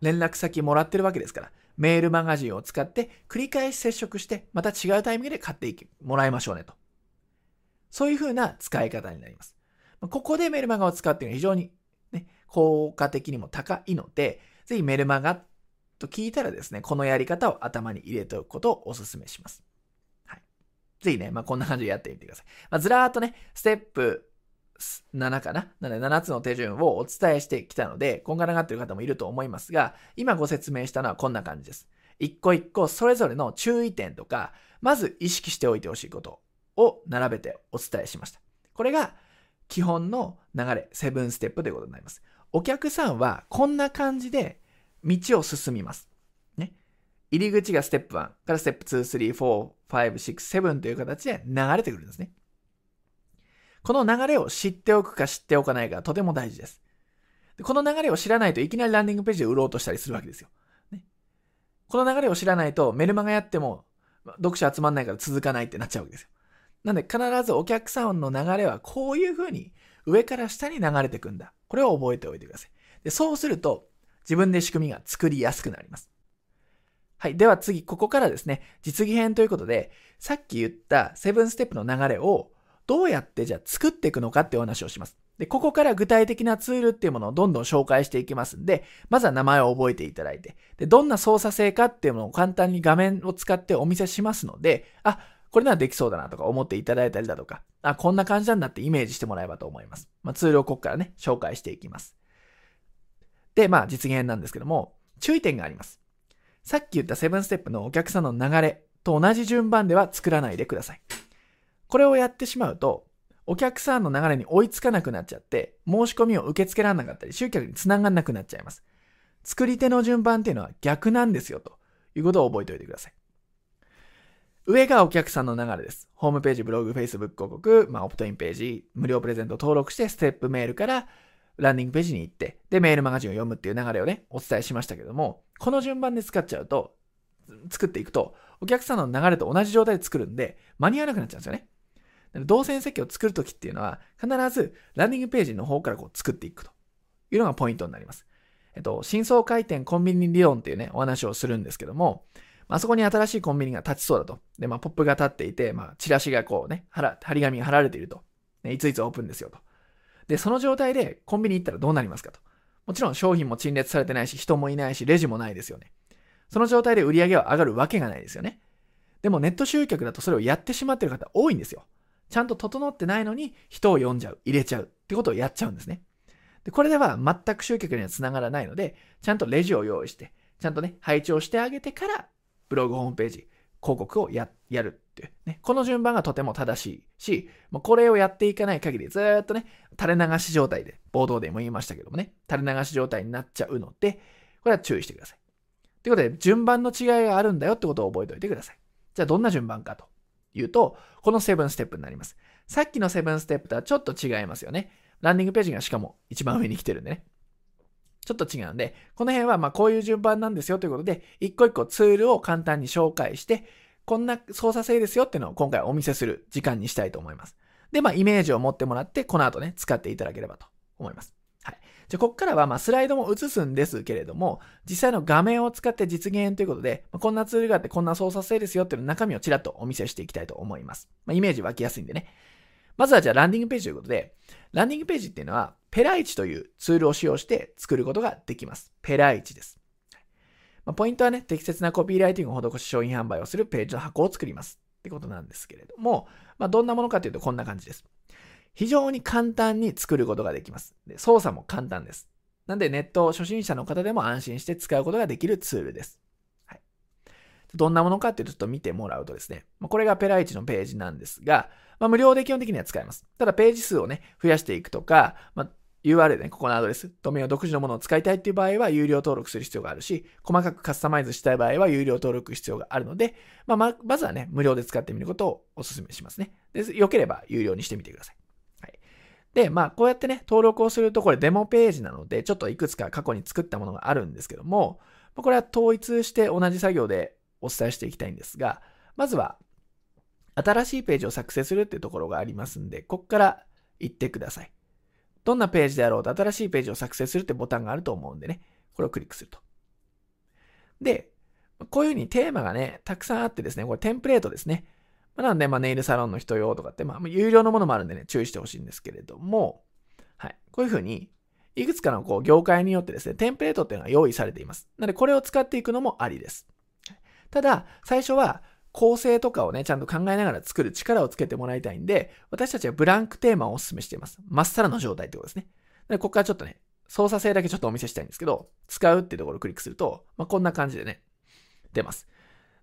連絡先もらってるわけですから、メールマガジンを使って繰り返し接触して、また違うタイミングで買って、もらいましょうねと。そういう風な使い方になります。ここでメルマガを使うっていうのは非常に、ね、効果的にも高いので、ぜひメルマガと聞いたらですね、このやり方を頭に入れておくことをお勧めします。はい。ぜひね、まあ、こんな感じでやってみてください。まあ、ずらーっとね、ステップ7かな？なので7つの手順をお伝えしてきたので、こんがらがってる方もいると思いますが、今ご説明したのはこんな感じです。一個一個それぞれの注意点とか、まず意識しておいてほしいことを並べてお伝えしました。これが基本の流れ、セブンステップということになります。お客さんはこんな感じで道を進みます。ね。入り口がステップ1からステップ2、3、4、5、6、7という形で流れてくるんですね。この流れを知っておくか知っておかないかとても大事です。でこの流れを知らないといきなりランディングページで売ろうとしたりするわけですよ。ね、この流れを知らないとメルマガやっても読者集まんないから続かないってなっちゃうわけですよ。なんで必ずお客さんの流れはこういう風に上から下に流れてくんだ。これを覚えておいてください。でそうすると自分で仕組みが作りやすくなります。はい。では次、ここからですね、実技編ということで、さっき言ったセブンステップの流れをどうやってじゃあ作っていくのかってお話をします。で、ここから具体的なツールっていうものをどんどん紹介していきますんで、まずは名前を覚えていただいて、で、どんな操作性かっていうものを簡単に画面を使ってお見せしますので、あ、これならできそうだなとか思っていただいたりだとか、あ、こんな感じなんだってイメージしてもらえばと思います。まあ、ツールをここからね、紹介していきます。で、まあ実現なんですけども、注意点があります。さっき言ったセブンステップのお客さんの流れと同じ順番では作らないでください。これをやってしまうと、お客さんの流れに追いつかなくなっちゃって、申し込みを受け付けられなかったり、集客につながんなくなっちゃいます。作り手の順番っていうのは逆なんですよ、ということを覚えておいてください。上がお客さんの流れです。ホームページ、ブログ、Facebook 広告、まあ、オプトインページ、無料プレゼント登録して、ステップメールからランディングページに行って、で、メールマガジンを読むっていう流れをね、お伝えしましたけども、この順番で使っちゃうと、作っていくと、お客さんの流れと同じ状態で作るんで、間に合わなくなっちゃうんですよね。動線設計を作るときっていうのは、必ずランディングページの方からこう作っていくというのがポイントになります。えっと、真相回転コンビニ理論っていうね、お話をするんですけども、まあそこに新しいコンビニが立ちそうだと。で、まあ、ポップが立っていて、まあ、チラシがこうね、貼り紙が貼られていると。ね、いついつオープンですよと。で、その状態でコンビニ行ったらどうなりますかと。もちろん商品も陳列されてないし、人もいないし、レジもないですよね。その状態で売り上げは上がるわけがないですよね。でもネット集客だとそれをやってしまってる方多いんですよ。ちゃんと整ってないのに人を呼んじゃう、入れちゃうってことをやっちゃうんですね。で、これでは全く集客にはつながらないので、ちゃんとレジを用意して、ちゃんとね、配置をしてあげてから、ブログホームページ、広告をやるっていう、ね。この順番がとても正しいし、もうこれをやっていかない限りずっとね、垂れ流し状態で、冒頭でも言いましたけどもね、垂れ流し状態になっちゃうので、これは注意してください。ということで、順番の違いがあるんだよってことを覚えておいてください。じゃあどんな順番かというと、この7ステップになります。さっきの7ステップとはちょっと違いますよね。ランディングページがしかも一番上に来てるんでね。ちょっと違うんで、この辺はまこういう順番なんですよということで、一個一個ツールを簡単に紹介して、こんな操作性ですよっていうのを今回お見せする時間にしたいと思います。で、まあイメージを持ってもらって、この後ね、使っていただければと思います。はい。じゃあ、ここからは、ま、スライドも映すんですけれども、実際の画面を使って実現ということで、まあ、こんなツールがあって、こんな操作性ですよっていうの中身をちらっとお見せしていきたいと思います。まあ、イメージ湧きやすいんでね。まずはじゃあ、ランディングページということで、ランディングページっていうのは、ペライチというツールを使用して作ることができます。ペライチです。まあ、ポイントはね、適切なコピーライティングを施し商品販売をするページの箱を作ります。ってことなんですけれども、まあ、どんなものかというとこんな感じです。非常に簡単に作ることができます。で操作も簡単です。なんでネット初心者の方でも安心して使うことができるツールです。はい、どんなものかっていうとちょっと見てもらうとですね、まこれがペライチのページなんですが、まあ、無料で基本的には使えます。ただページ数をね、増やしていくとか、まあ、URL ね、ここのアドレス、ドメインを独自のものを使いたいっていう場合は有料登録する必要があるし、細かくカスタマイズしたい場合は有料登録必要があるので、まあ、ままずはね、無料で使ってみることをお勧めしますね。で、良ければ有料にしてみてください。で、まあ、こうやってね、登録をすると、これデモページなので、ちょっといくつか過去に作ったものがあるんですけども、これは統一して同じ作業でお伝えしていきたいんですが、まずは、新しいページを作成するっていうところがありますんで、ここから行ってください。どんなページであろうと新しいページを作成するってボタンがあると思うんでね、これをクリックすると。で、こういうふうにテーマがね、たくさんあってですね、これテンプレートですね。まなので、まあ、ネイルサロンの人用とかって、まあ、有料のものもあるんでね、注意してほしいんですけれども、はい。こういうふうに、いくつかのこう業界によってですね、テンプレートっていうのが用意されています。なので、これを使っていくのもありです。ただ、最初は、構成とかをね、ちゃんと考えながら作る力をつけてもらいたいんで、私たちはブランクテーマをお勧めしています。まっさらの状態ってことですね。で、ここからちょっとね、操作性だけちょっとお見せしたいんですけど、使うってところをクリックすると、まあ、こんな感じでね、出ます。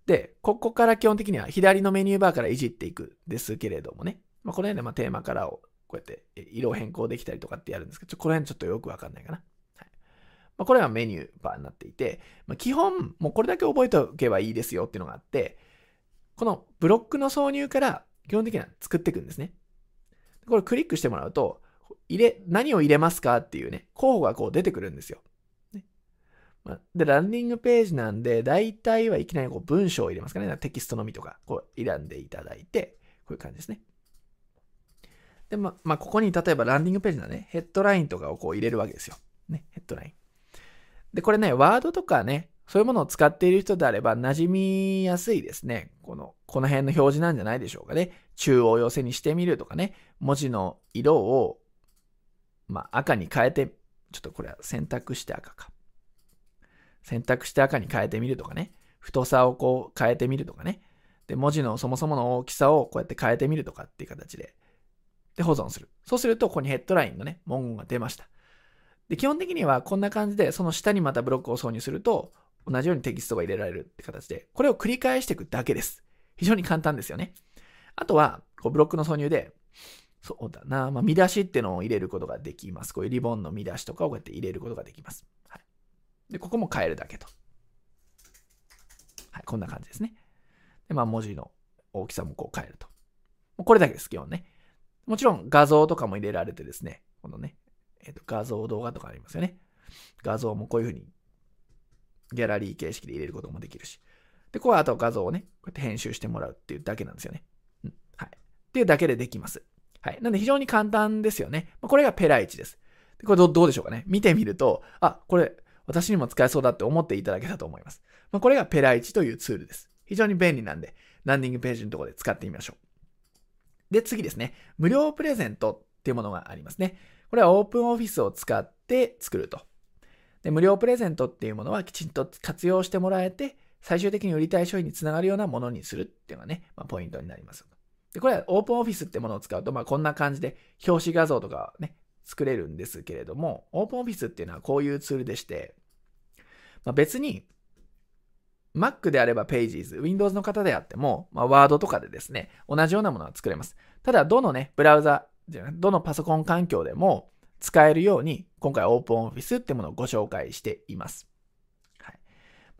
で、ここから基本的には左のメニューバーからいじっていくですけれどもね。まあ、この辺でまテーマカラーをこうやって色を変更できたりとかってやるんですけど、ちょこの辺ちょっとよくわかんないかな。はいまあ、これはメニューバーになっていて、まあ、基本、もうこれだけ覚えておけばいいですよっていうのがあって、このブロックの挿入から基本的には作っていくんですね。これクリックしてもらうと、入れ、何を入れますかっていうね、候補がこう出てくるんですよ。で、ランディングページなんで、大体はいきなりこう文章を入れますかね。テキストのみとか、こう選んでいただいて、こういう感じですね。で、ま、まあ、ここに例えばランディングページのね、ヘッドラインとかをこう入れるわけですよ。ね、ヘッドライン。で、これね、ワードとかね、そういうものを使っている人であれば馴染みやすいですね。この、この辺の表示なんじゃないでしょうかね。中央寄せにしてみるとかね、文字の色を、まあ、赤に変えて、ちょっとこれは選択して赤か。選択して赤に変えてみるとかね。太さをこう変えてみるとかね。で、文字のそもそもの大きさをこうやって変えてみるとかっていう形で。で、保存する。そうすると、ここにヘッドラインのね、文言が出ました。で、基本的にはこんな感じで、その下にまたブロックを挿入すると、同じようにテキストが入れられるって形で、これを繰り返していくだけです。非常に簡単ですよね。あとは、こうブロックの挿入で、そうだな、まあ、見出しってのを入れることができます。こういうリボンの見出しとかをこうやって入れることができます。はい。で、ここも変えるだけと。はい、こんな感じですね。で、まあ文字の大きさもこう変えると。もうこれだけです、基本ね。もちろん画像とかも入れられてですね、このね、えっ、ー、と、画像、動画とかありますよね。画像もこういうふうにギャラリー形式で入れることもできるし。で、ここはあと画像をね、こうやって編集してもらうっていうだけなんですよね。うん。はい。っていうだけでできます。はい。なんで非常に簡単ですよね。まこれがペライチです。でこれどどうでしょうかね見てみると、あ、これ私にも使えそうだって思っていただけたと思います。まあ、これがペライチというツールです。非常に便利なんで、ランディングページのところで使ってみましょう。で、次ですね。無料プレゼントっていうものがありますね。これはオープンオフィスを使って作ると。で、無料プレゼントっていうものはきちんと活用してもらえて、最終的に売りたい商品につながるようなものにするっていうのがね、まあ、ポイントになります。で、これはオープンオフィスってものを使うと、まあ、こんな感じで表紙画像とかね、作れるんですけれども、オープンオフィスっていうのはこういうツールでして、まあ、別に、Mac であれば Pages、Windows の方であっても、まあ、Word とかでですね、同じようなものが作れます。ただ、どのね、ブラウザ、どのパソコン環境でも使えるように、今回 OpenOffice ってものをご紹介しています。はい、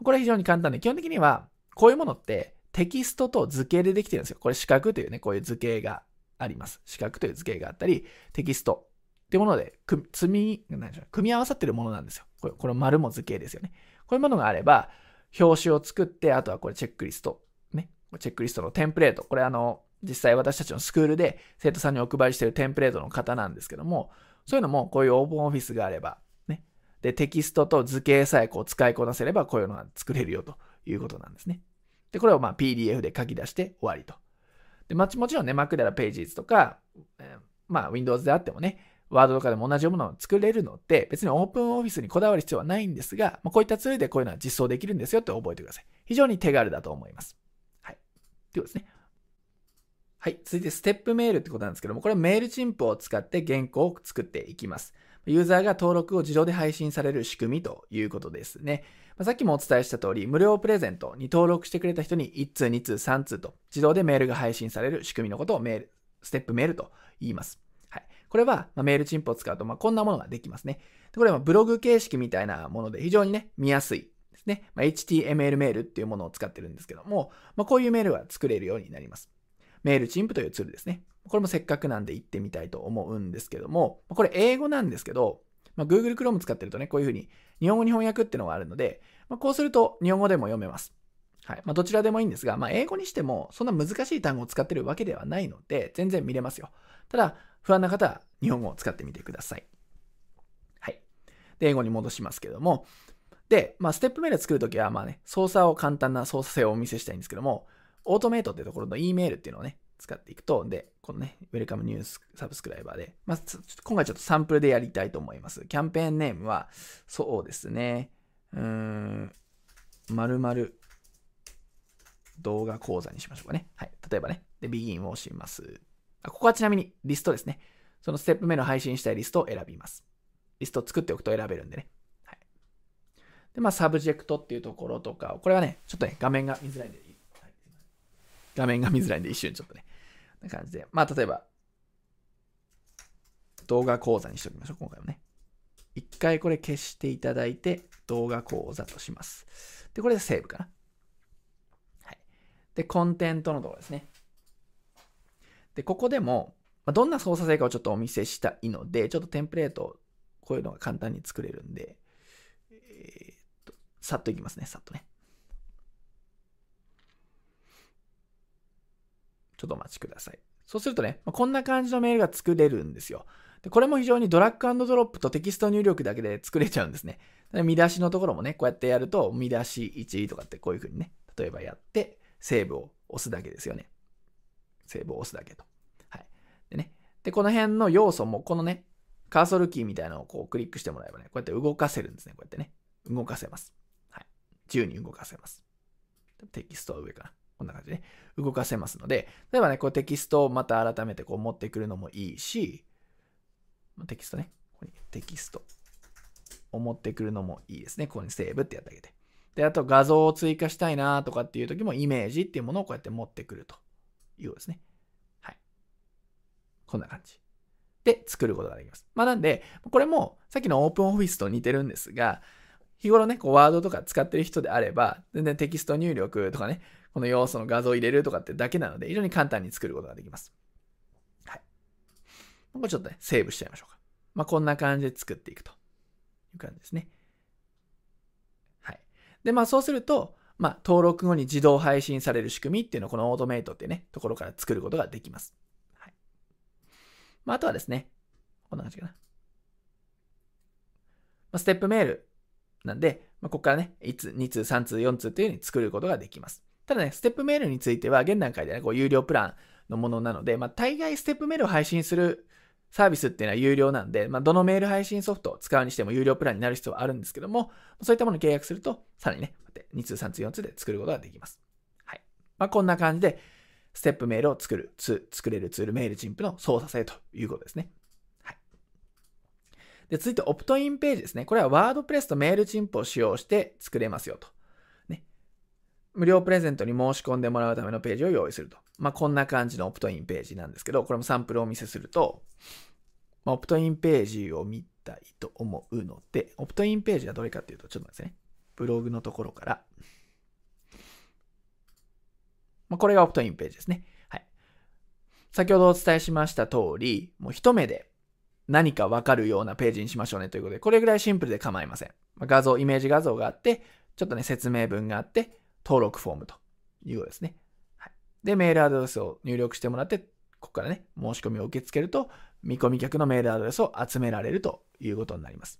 これは非常に簡単で、基本的には、こういうものってテキストと図形でできてるんですよ。これ四角というね、こういう図形があります。四角という図形があったり、テキストっていうもので、積み、何でしょう組み合わさってるものなんですよ。これ、これ丸も図形ですよね。こういうものがあれば、表紙を作って、あとはこれチェックリスト。ね。チェックリストのテンプレート。これあの、実際私たちのスクールで生徒さんにお配りしているテンプレートの型なんですけども、そういうのもこういうオープンオフィスがあれば、ね。で、テキストと図形さえこう使いこなせればこういうのが作れるよということなんですね。で、これをま PDF で書き出して終わりと。で、まもちろんね、Mac であら Pages とか、えー、まあ Windows であってもね、ワードとかでも同じものを作れるので、別にオープンオフィスにこだわる必要はないんですが、まあ、こういったツールでこういうのは実装できるんですよって覚えてください。非常に手軽だと思います。はい。ということですね。はい。続いて、ステップメールってことなんですけども、これはメールチンプを使って原稿を作っていきます。ユーザーが登録を自動で配信される仕組みということですね。まあ、さっきもお伝えした通り、無料プレゼントに登録してくれた人に1通、2通、3通と自動でメールが配信される仕組みのことをメール、ステップメールと言います。はいこれは、まメールチンプを使うと、まこんなものができますね。これはブログ形式みたいなもので非常にね、見やすいですね。ま HTML メールっていうものを使ってるんですけども、まこういうメールが作れるようになります。メールチンプというツールですね。これもせっかくなんで行ってみたいと思うんですけども、これ英語なんですけど、まあ、Google Chrome 使ってるとね、こういうふうに日本語に翻訳っていうのがあるので、まあ、こうすると日本語でも読めます。はい。まあ、どちらでもいいんですが、まあ、英語にしてもそんな難しい単語を使ってるわけではないので、全然見れますよ。ただ、不安な方は日本語を使ってみてください。はい。で、英語に戻しますけども、で、まあ、ステップメール作るときは、まあね、操作を簡単な操作性をお見せしたいんですけども、オートメイトってところの E メールっていうのをね、使っていくと、で、このね、ウェルカムニュースサブスクライバーで、まあ、今回ちょっとサンプルでやりたいと思います。 campaign name は、そうですね、うーん、〇〇動画講座にしましょうかね。はい。例えばね、で、begin を押します。あここはちなみにリストですね。そのステップ目の配信したいリストを選びます。リストを作っておくと選べるんでね。はい。で、まあ、 subject っていうところとか、これはね、ちょっとね、画面が見づらいんで、画面が見づらいんで、一瞬ちょっとね、な感じで。まあ、例えば、動画講座にしておきましょう、今回はね。一回これ消していただいて、動画講座とします。で、これでセーブかな。はい。で、コンテントのところですね。で、ここでも、まどんな操作性かをちょっとお見せしたいので、ちょっとテンプレート、こういうのが簡単に作れるんで、えー、っと、さっといきますね、さっとね。ょっとお待ちください。そうするとね、こんな感じのメールが作れるんですよ。でこれも非常にドラッグドロップとテキスト入力だけで作れちゃうんですね。見出しのところもね、こうやってやると、見出し1とかってこういう風にね、例えばやって、セーブを押すだけですよね。セーブを押すだけと。はい。でね。で、この辺の要素も、このね、カーソルキーみたいなのをこうクリックしてもらえばね、こうやって動かせるんですね。こうやってね。動かせます。はい。自由に動かせます。テキストは上かな。こんな感じでね。動かせますので、例えばね、こうテキストをまた改めてこう持ってくるのもいいし、テキストね。ここにテキストを持ってくるのもいいですね。ここにセーブってやってあげて。で、あと画像を追加したいなとかっていう時もイメージっていうものをこうやって持ってくると。いうですね。はい。こんな感じ。で、作ることができます。まあなんで、これもさっきのオープンオフィスと似てるんですが、日頃ね、こうワードとか使ってる人であれば、全然テキスト入力とかね、この要素の画像を入れるとかってだけなので、非常に簡単に作ることができます。はい。これちょっとね、セーブしちゃいましょうか。まあこんな感じで作っていくという感じですね。はい。で、まあそうすると、まあ、登録後に自動配信される仕組みっていうのをこのオートメイトっていうね、ところから作ることができます。はい。まあ、あとはですね、こんな感じかな。まあ、ステップメールなんで、まあ、ここからね、1通、2通、3通、4通っていう風に作ることができます。ただね、ステップメールについては、現段階でね、こう有料プランのものなので、まあ、大概ステップメールを配信するサービスっていうのは有料なんで、まあ、どのメール配信ソフトを使うにしても有料プランになる必要はあるんですけども、そういったものに契約すると、さらにね、2通、3通、4通で作ることができます。はい。まあ、こんな感じで、ステップメールを作る、作れるツール、メールチンプの操作性ということですね。はい。で、続いて、オプトインページですね。これはワードプレスとメールチンプを使用して作れますよと。無料プレゼントに申し込んでもらうためのページを用意すると。まあ、こんな感じのオプトインページなんですけど、これもサンプルをお見せすると、まあ、オプトインページを見たいと思うので、オプトインページはどれかっていうと、ちょっと待ってね。ブログのところから、まあ、これがオプトインページですね。はい。先ほどお伝えしました通り、もう一目で何かわかるようなページにしましょうねということで、これぐらいシンプルで構いません。ま、画像、イメージ画像があって、ちょっとね、説明文があって、登録フォームということですね。はい。で、メールアドレスを入力してもらって、ここからね、申し込みを受け付けると、見込み客のメールアドレスを集められるということになります。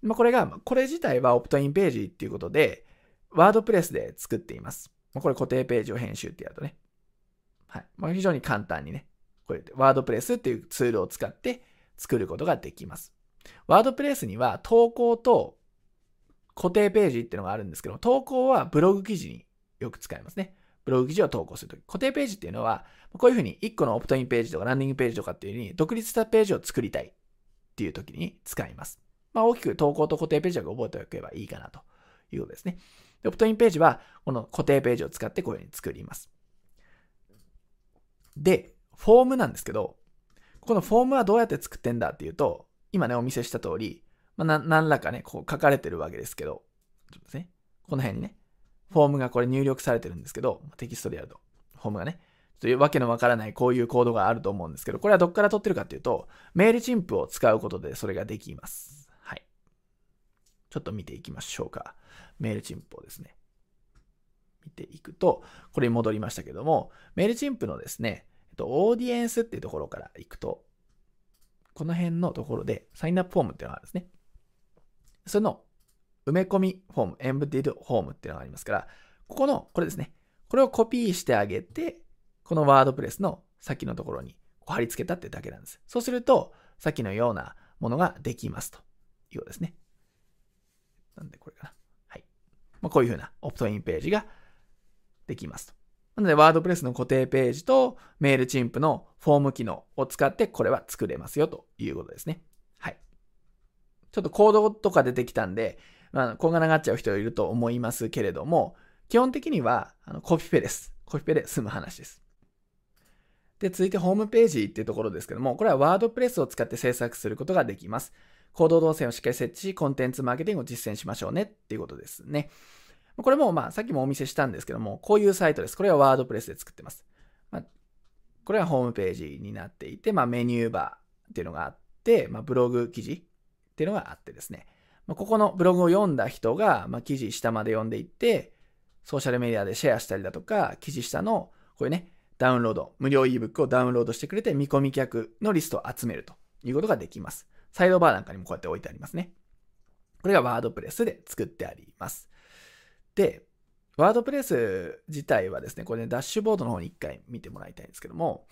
まあ、これが、これ自体はオプトインページっていうことで、ワードプレスで作っています。ま、これ固定ページを編集ってやるとね。はい。まあ、非常に簡単にね、これ、ワードプレスっていうツールを使って作ることができます。ワードプレスには投稿と固定ページっていうのがあるんですけど投稿はブログ記事によく使いますね。ブログ記事を投稿するとき。固定ページっていうのは、こういうふうに1個のオプトインページとかランディングページとかっていうふうに独立したページを作りたいっていう時に使います。まあ大きく投稿と固定ページだけ覚えておけばいいかなということですね。オプトインページはこの固定ページを使ってこういうふうに作ります。で、フォームなんですけど、このフォームはどうやって作ってんだっていうと、今ね、お見せした通り、まあ、何らかね、こう書かれてるわけですけど、ちょっとね、この辺にね、フォームがこれ入力されてるんですけど、テキストでやると、フォームがね、ちょっとわけのわからないこういうコードがあると思うんですけど、これはどっから取ってるかっていうと、Mailchimp を使うことでそれができます。はい。ちょっと見ていきましょうか。 Mailchimp をですね。見ていくと、これに戻りましたけども、 Mailchimp のですね、えっと、 audience っていうところから行くと、この辺のところでサインアップフォームっていうのがあるんですね。その埋め込みフォーム、 embedded form っていうのがありますから、ここの、これですね。これをコピーしてあげて、このワードプレスの先のところに貼り付けたってだけなんです。そうすると、さっきのようなものができますということですね。なんでこれかな。はい。まあ、こういうふうなオプトインページができますと。なので、ワードプレスの固定ページとメールチンプのフォーム機能を使ってこれは作れますよということですね。ちょっとコードとか出てきたんで、まあ、こんがらがっちゃう人いると思いますけれども、基本的にはあのコピペです。コピペで済む話です。で、続いてホームページっていうところですけども、これはワードプレスを使って制作することができます。行動動線をしっかり設置し、コンテンツマーケティングを実践しましょうねっていうことですね。これもまあさっきもお見せしたんですけども、こういうサイトです。これはワードプレスで作ってます。まあ、これはホームページになっていて、まあ、メニューバーっていうのがあって、まあ、ブログ記事っていうのがあってですね、まあ、ここのブログを読んだ人が、まあ、記事下まで読んでいって、ソーシャルメディアでシェアしたりだとか、記事下のこういうね、ダウンロード、無料 ebook をダウンロードしてくれて見込み客のリストを集めるということができます。サイドバーなんかにもこうやって置いてありますね。これがワードプレスで作ってあります。で、ワードプレス自体はですね、これね、ダッシュボードの方に一回見てもらいたいんですけども、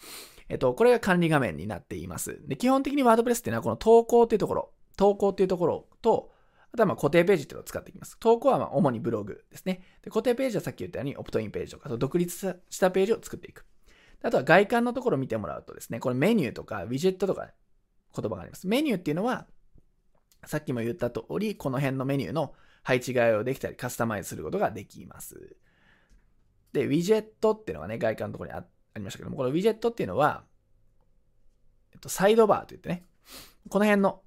えっと、これが管理画面になっています。で、基本的にワードプレスっていうのはこの投稿っていうところ、投稿っていうところと、あとはま固定ページっていうのを使っていきます。投稿はま主にブログですね。で固定ページはさっき言ったようにオプトインページとか、独立したページを作っていく。あとは外観のところを見てもらうとですね、これメニューとかウィジェットとか言葉があります。メニューっていうのは、さっきも言った通り、この辺のメニューの配置替えをできたりカスタマイズすることができます。で、ウィジェットっていうのがね、外観のところにありましたけども、このウィジェットっていうのは、えっと、サイドバーと言ってね、この辺の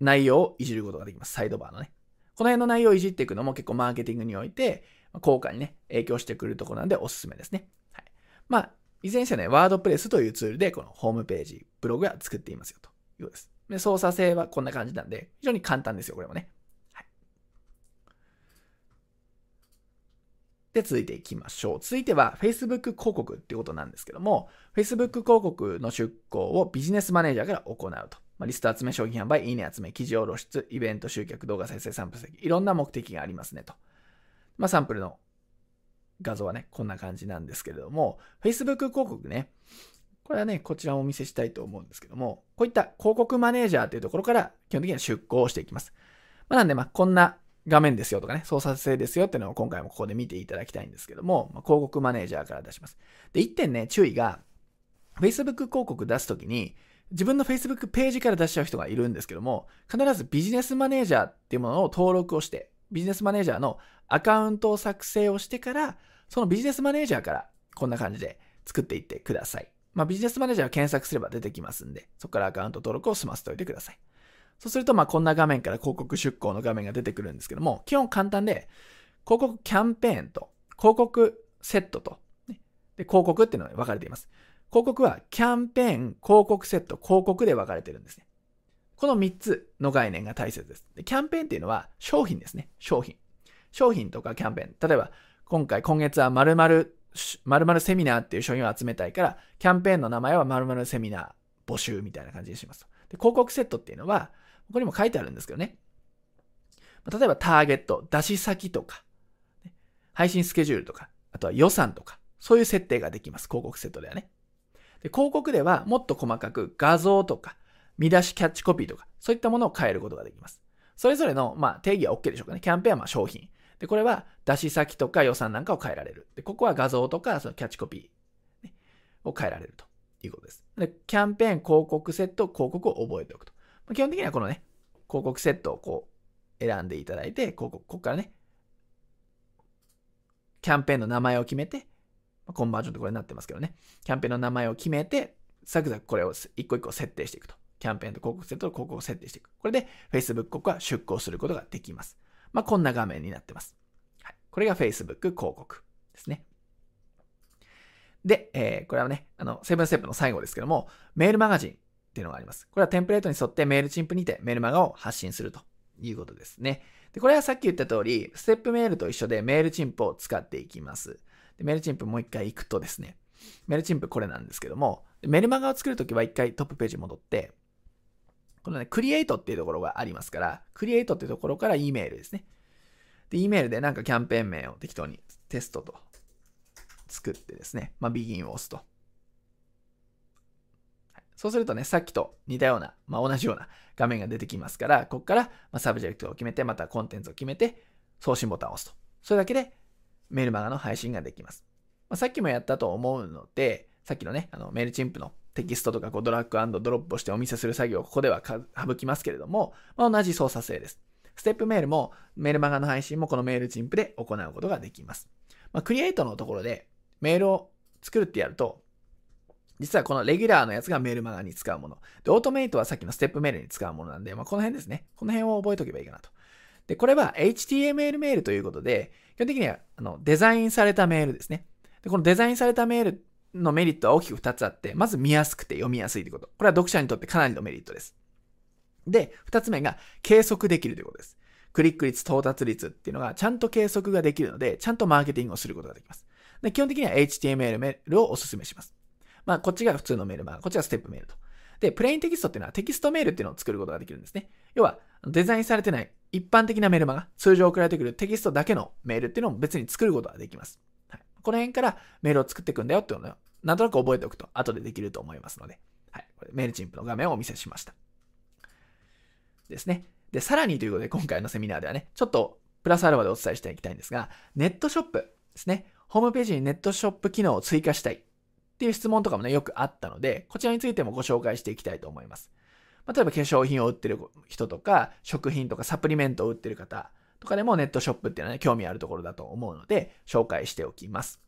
内容をいじることができます。サイドバーのね。この辺の内容をいじっていくのも結構マーケティングにおいて、効果にね、影響してくるところなんでおすすめですね。はい。まあ、いずれにせよね、ワードプレスというツールで、このホームページ、ブログが作っていますよということです。で、操作性はこんな感じなんで、非常に簡単ですよ、これもね。はいで、続いていきましょう。続いては Facebook 広告っていうことなんですけども、Facebook 広告の出稿をビジネスマネージャーから行うと。まあ、リスト集め、商品販売、いいね集め、記事を露出、イベント集客、動画再生、サンプル席、いろんな目的がありますねと。まあ、サンプルの画像はね、こんな感じなんですけれども、Facebook 広告ね、これはね、こちらをお見せしたいと思うんですけども、こういった広告マネージャーというところから基本的には出稿をしていきます。まあ、なんで、まあ、こんな画面ですよとかね、操作性ですよっていうのを今回もここで見ていただきたいんですけども、まあ、広告マネージャーから出します。で、1点ね、注意が、Facebook 広告出すときに、自分の Facebook ページから出しちゃう人がいるんですけども、必ずビジネスマネージャーっていうものを登録をして、ビジネスマネージャーのアカウントを作成をしてから、そのビジネスマネージャーからこんな感じで作っていってください。まあ、ビジネスマネージャーを検索すれば出てきますんで、そこからアカウント登録を済ませておいてください。そうすると、まあ、こんな画面から広告出稿の画面が出てくるんですけども、基本簡単で、広告キャンペーンと、広告セットと、ね、で広告っていうのが分かれています。広告はキャンペーン、広告セット、広告で分かれてるんですね。この3つの概念が大切です。でキャンペーンっていうのは商品ですね。商品。商品とかキャンペーン。例えば、今回、今月は〇〇、〇〇セミナーっていう商品を集めたいから、キャンペーンの名前は〇〇セミナー募集みたいな感じにします。で広告セットっていうのは、ここにも書いてあるんですけどね。例えばターゲット、出し先とか、配信スケジュールとか、あとは予算とか、そういう設定ができます。広告セットではね。で広告ではもっと細かく画像とか、見出しキャッチコピーとか、そういったものを変えることができます。それぞれの、まあ、定義は OK でしょうかね。キャンペーンはま商品。で、これは出し先とか予算なんかを変えられる。で、ここは画像とかそのキャッチコピー、ね、を変えられるということです。で、キャンペーン、広告セット、広告を覚えておくと。まあ、基本的にはこのね、広告セットをこう選んでいただいて、広告、ここからね、キャンペーンの名前を決めて、コンバージョンってこれになってますけどね、キャンペーンの名前を決めて、ザクザクこれを一個一個設定していくと。キャンペーンと広告セットと広告を設定していく。これで Facebook 広告は出稿することができます。まあ、こんな画面になってます。はい、これが Facebook 広告ですね。で、えー、これはね、あの、セブンステップの最後ですけども、メールマガジンっていうのがあります。これはテンプレートに沿ってメールチンプにてメールマガを発信するということですね。で、これはさっき言った通り、ステップメールと一緒でメールチンプを使っていきます。でメルチンプもう一回行くとですね、メルチンプこれなんですけども、メルマガを作るときは一回トップページ戻って、このね、クリエイトっていうところがありますから、クリエイトっていうところから E メールですね。で、E メールでなんかキャンペーン名を適当にテストと作ってですね、まあ、 begin を押すと。そうするとね、さっきと似たような、まあ、同じような画面が出てきますから、ここから、ま subject を決めて、またコンテンツを決めて、送信ボタンを押すと。それだけでメルマガの配信ができます。まあ、さっきもやったと思うので、さっきのね、あの Mailchimp のテキストとかこうドラッグドロップをしてお見せする作業をここでは省きますけれども、まあ、同じ操作性です。ステップメールもメールマガの配信もこのメールチンプで行うことができます。まあ、クリエイトのところでメールを作るってやると、実はこのレギュラーのやつがメールマガに使うもの。で、オートメイトはさっきのステップメールに使うものなんで、まあ、この辺ですね。この辺を覚えておけばいいかなと。で、これは HTML メールということで、基本的にはあのデザインされたメールですね。で、このデザインされたメールのメリットは大きく2つあって、まず見やすくて読みやすいということ。これは読者にとってかなりのメリットです。で、2つ目が計測できるということです。クリック率、到達率っていうのがちゃんと計測ができるので、ちゃんとマーケティングをすることができます。で基本的には HTML メールをお勧めします。まあ、こっちが普通のメール、まあ、こっちがステップメールと。で、プレインテキストっていうのはテキストメールっていうのを作ることができるんですね。要は、デザインされてない一般的なメルマガ、通常送られてくるテキストだけのメールっていうのも別に作ることができます。はい、この辺からメールを作っていくんだよっていうのをなんとなく覚えておくと後でできると思いますので、はい、これメールチンプの画面をお見せしました。ですね。で、さらにということで今回のセミナーではね、ちょっとプラスアルファでお伝えしていきたいんですが、ネットショップですね。ホームページにネットショップ機能を追加したいっていう質問とかもね、よくあったので、こちらについてもご紹介していきたいと思います。例えば化粧品を売ってる人とか、食品とかサプリメントを売ってる方とかでもネットショップっていうのはね、興味あるところだと思うので、紹介しておきます。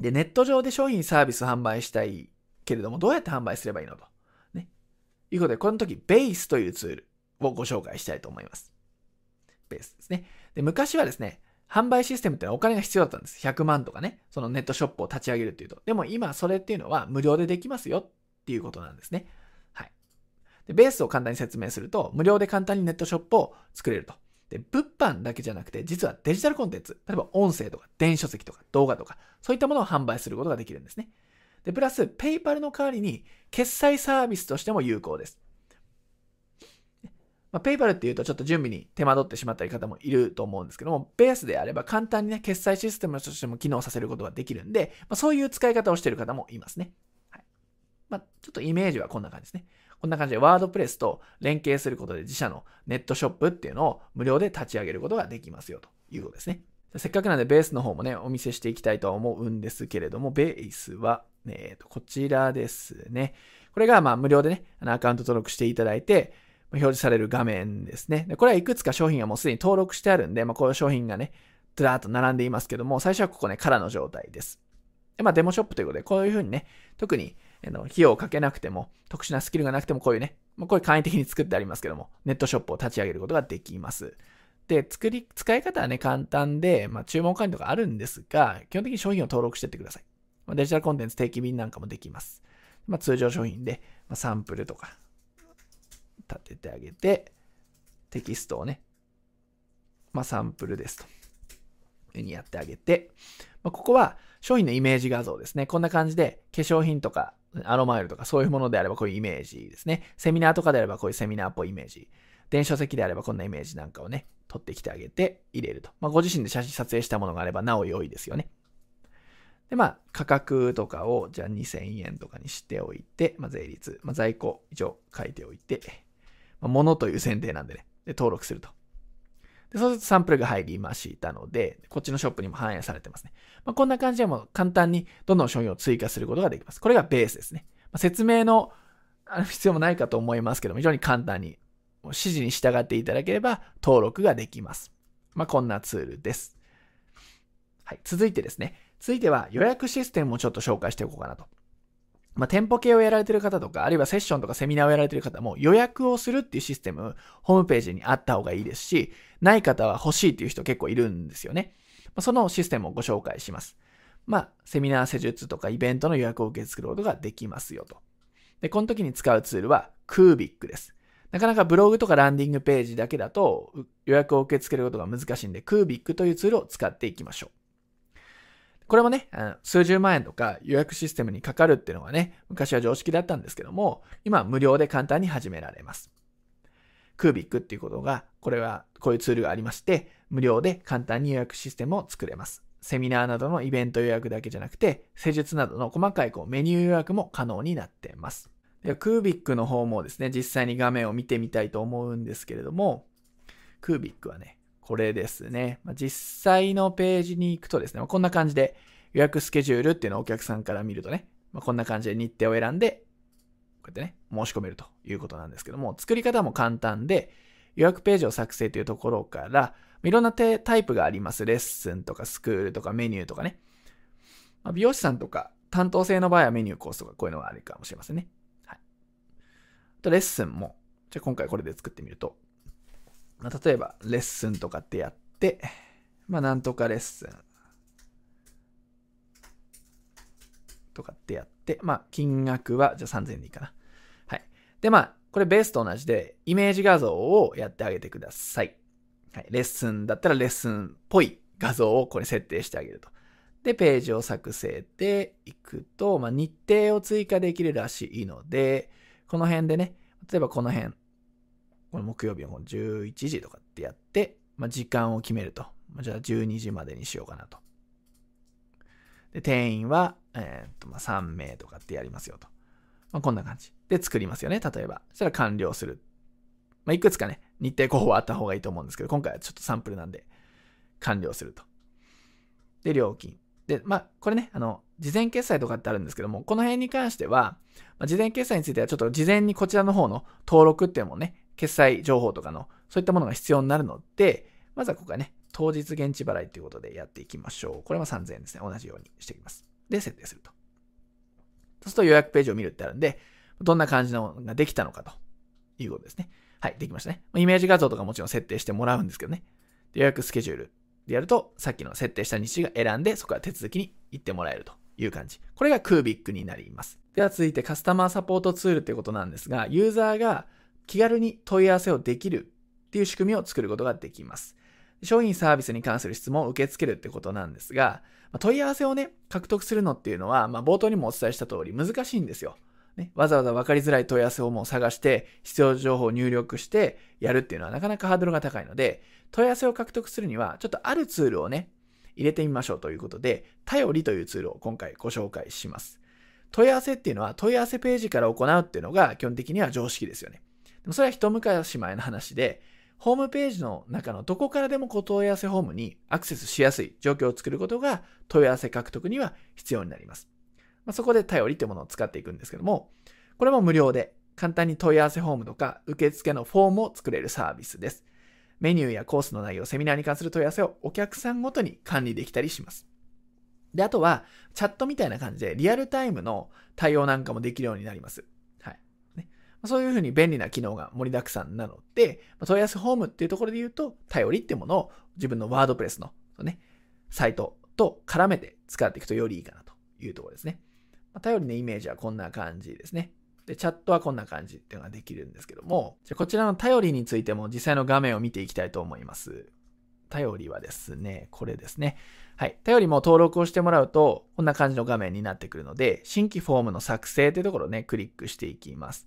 で、ネット上で商品サービス販売したいけれども、どうやって販売すればいいのと。ね。いうことで、この時、ベースというツールをご紹介したいと思います。ベースですね。で、昔はですね、販売システムってのはお金が必要だったんです。100万とかね、そのネットショップを立ち上げるっていうと。でも今それっていうのは無料でできますよっていうことなんですね。で、ベースを簡単に説明すると、無料で簡単にネットショップを作れると。で、物販だけじゃなくて、実はデジタルコンテンツ、例えば音声とか電子書籍とか動画とか、そういったものを販売することができるんですね。で、プラス、ペイパルの代わりに、決済サービスとしても有効です。まあ、ペイパルっていうとちょっと準備に手間取ってしまったり方もいると思うんですけども、ベースであれば簡単にね、決済システムとしても機能させることができるんで、まあ、そういう使い方をしている方もいますね。はい。まあ、ちょっとイメージはこんな感じですね。こんな感じでワードプレスと連携することで自社のネットショップっていうのを無料で立ち上げることができますよということですね。せっかくなんでベースの方もね、お見せしていきたいとは思うんですけれども、ベースは、えー、とこちらですね。これがまあ無料でね、アカウント登録していただいて、表示される画面ですね。でこれはいくつか商品がもうすでに登録してあるんで、まあ、こういう商品がね、ずらーっと並んでいますけども、最初はここね、空の状態です。でまあ、デモショップということで、こういうふうにね、特にあの費用をかけなくても、特殊なスキルがなくても、こういうね、まあ、こういう簡易的に作ってありますけども、ネットショップを立ち上げることができます。で、作り、使い方はね、簡単で、まあ、注文管理とかあるんですが、基本的に商品を登録してってください。まあ、デジタルコンテンツ定期便なんかもできます。まあ、通常商品で、まあ、サンプルとか、立ててあげて、テキストをね、まあ、サンプルですと。いうにやってあげて、まあ、ここは商品のイメージ画像ですね。こんな感じで化粧品とかアロマオイルとかそういうものであればこういうイメージですね。セミナーとかであればこういうセミナーっぽいイメージ。電子書籍であればこんなイメージなんかをね、取ってきてあげて入れると。まあ、ご自身で写真撮影したものがあればなお良いですよね。で、まあ、価格とかをじゃあ2000円とかにしておいて、まあ、税率、まあ、在庫以上書いておいて、まあ、物という選定なんでね、で、登録すると。で、そうするとサンプルが入りましたので、こっちのショップにも反映されてますね。まあ、こんな感じでも簡単にどんどん商品を追加することができます。これがベースですね。まあ、説明の必要もないかと思いますけども、非常に簡単に指示に従っていただければ登録ができます。まあ、こんなツールです。はい。続いてですね。続いては予約システムをちょっと紹介していこうかなと。まあ、店舗系をやられてる方とか、あるいはセッションとかセミナーをやられてる方も予約をするっていうシステム、ホームページにあった方がいいですし、ない方は欲しいっていう人結構いるんですよね。まあ、そのシステムをご紹介します。まあ、セミナー施術とかイベントの予約を受け付けることができますよと。で、この時に使うツールは Kubik です。なかなかブログとかランディングページだけだと予約を受け付けることが難しいんで、Kubik というツールを使っていきましょう。これもね、数十万円とか予約システムにかかるっていうのはね、昔は常識だったんですけども、今は無料で簡単に始められます。クービックっていうことが、これはこういうツールがありまして、無料で簡単に予約システムを作れます。セミナーなどのイベント予約だけじゃなくて、施術などの細かいこうメニュー予約も可能になっています。でクービックの方もですね、実際に画面を見てみたいと思うんですけれども、クービックはね、これですね。ま、実際のページに行くとですね、ま、こんな感じで予約スケジュールっていうのをお客さんから見るとね、ま、こんな感じで日程を選んで、こうやってね、申し込めるということなんですけども、作り方も簡単で、予約ページを作成というところから、いろんなタイプがあります。レッスンとかスクールとかメニューとかね。ま、美容師さんとか担当性の場合はメニューコースとかこういうのがあるかもしれませんね。はい。あとレッスンも、じゃあ今回これで作ってみると、まあ、例えば、レッスンとかってやって、まあ、なんとかレッスンとかってやって、まあ、金額は、じゃあ3000でいいかな。はい。で、まあ、これベースと同じで、イメージ画像をやってあげてください。はい。レッスンだったらレッスンっぽい画像をこれ設定してあげると。で、ページを作成でいくと、まあ、日程を追加できるらしいので、この辺でね、例えばこの辺、この木曜日の11時とかってやって、まあ、時間を決めると。じゃあ12時までにしようかなと。で、定員は、えー、っと、まあ、3名とかってやりますよと。まあ、こんな感じ。で、作りますよね、例えば。そしたら完了する。まあ、いくつかね、日程候補はあった方がいいと思うんですけど、今回はちょっとサンプルなんで、完了すると。で、料金。で、まあ、これね、あの、事前決済とかってあるんですけども、この辺に関しては、まあ、事前決済についてはちょっと事前にこちらの方の登録っていうのもね、決済情報とかの、そういったものが必要になるので、まずはここはね、当日現地払いということでやっていきましょう。これも3000円ですね。同じようにしていきます。で、設定すると。そうすると予約ページを見るってあるんで、どんな感じのができたのかということですね。はい、できましたね。イメージ画像とかもちろん設定してもらうんですけどね。予約スケジュールでやると、さっきの設定した日時が選んで、そこから手続きに行ってもらえるという感じ。これがクービックになります。では続いてカスタマーサポートツールということなんですが、ユーザーが気軽に問い合わせをできるっていう仕組みを作ることができます。商品サービスに関する質問を受け付けるってことなんですが、問い合わせをね、獲得するのっていうのは、まあ、冒頭にもお伝えした通り難しいんですよ。ね、わざわざ分かりづらい問い合わせをもう探して、必要情報を入力してやるっていうのはなかなかハードルが高いので、問い合わせを獲得するには、ちょっとあるツールをね、入れてみましょうということで、頼りというツールを今回ご紹介します。問い合わせっていうのは問い合わせページから行うっていうのが基本的には常識ですよね。でもそれは一昔前の話で、ホームページの中のどこからでもお問い合わせフォームにアクセスしやすい状況を作ることが問い合わせ獲得には必要になります。まあ、そこで頼りってものを使っていくんですけども、これも無料で簡単に問い合わせフォームとか受付のフォームを作れるサービスです。メニューやコースの内容、セミナーに関する問い合わせをお客さんごとに管理できたりします。で、あとは、チャットみたいな感じでリアルタイムの対応なんかもできるようになります。そういうふうに便利な機能が盛りだくさんなので、問い合わせフォームっていうところで言うと、頼りっていうものを自分のワードプレスの、ね、サイトと絡めて使っていくとよりいいかなというところですね。頼りのイメージはこんな感じですね。で、チャットはこんな感じっていうのができるんですけども、じゃこちらの頼りについても実際の画面を見ていきたいと思います。頼りはですね、これですね。はい。頼りも登録をしてもらうと、こんな感じの画面になってくるので、新規フォームの作成というところをね、クリックしていきます。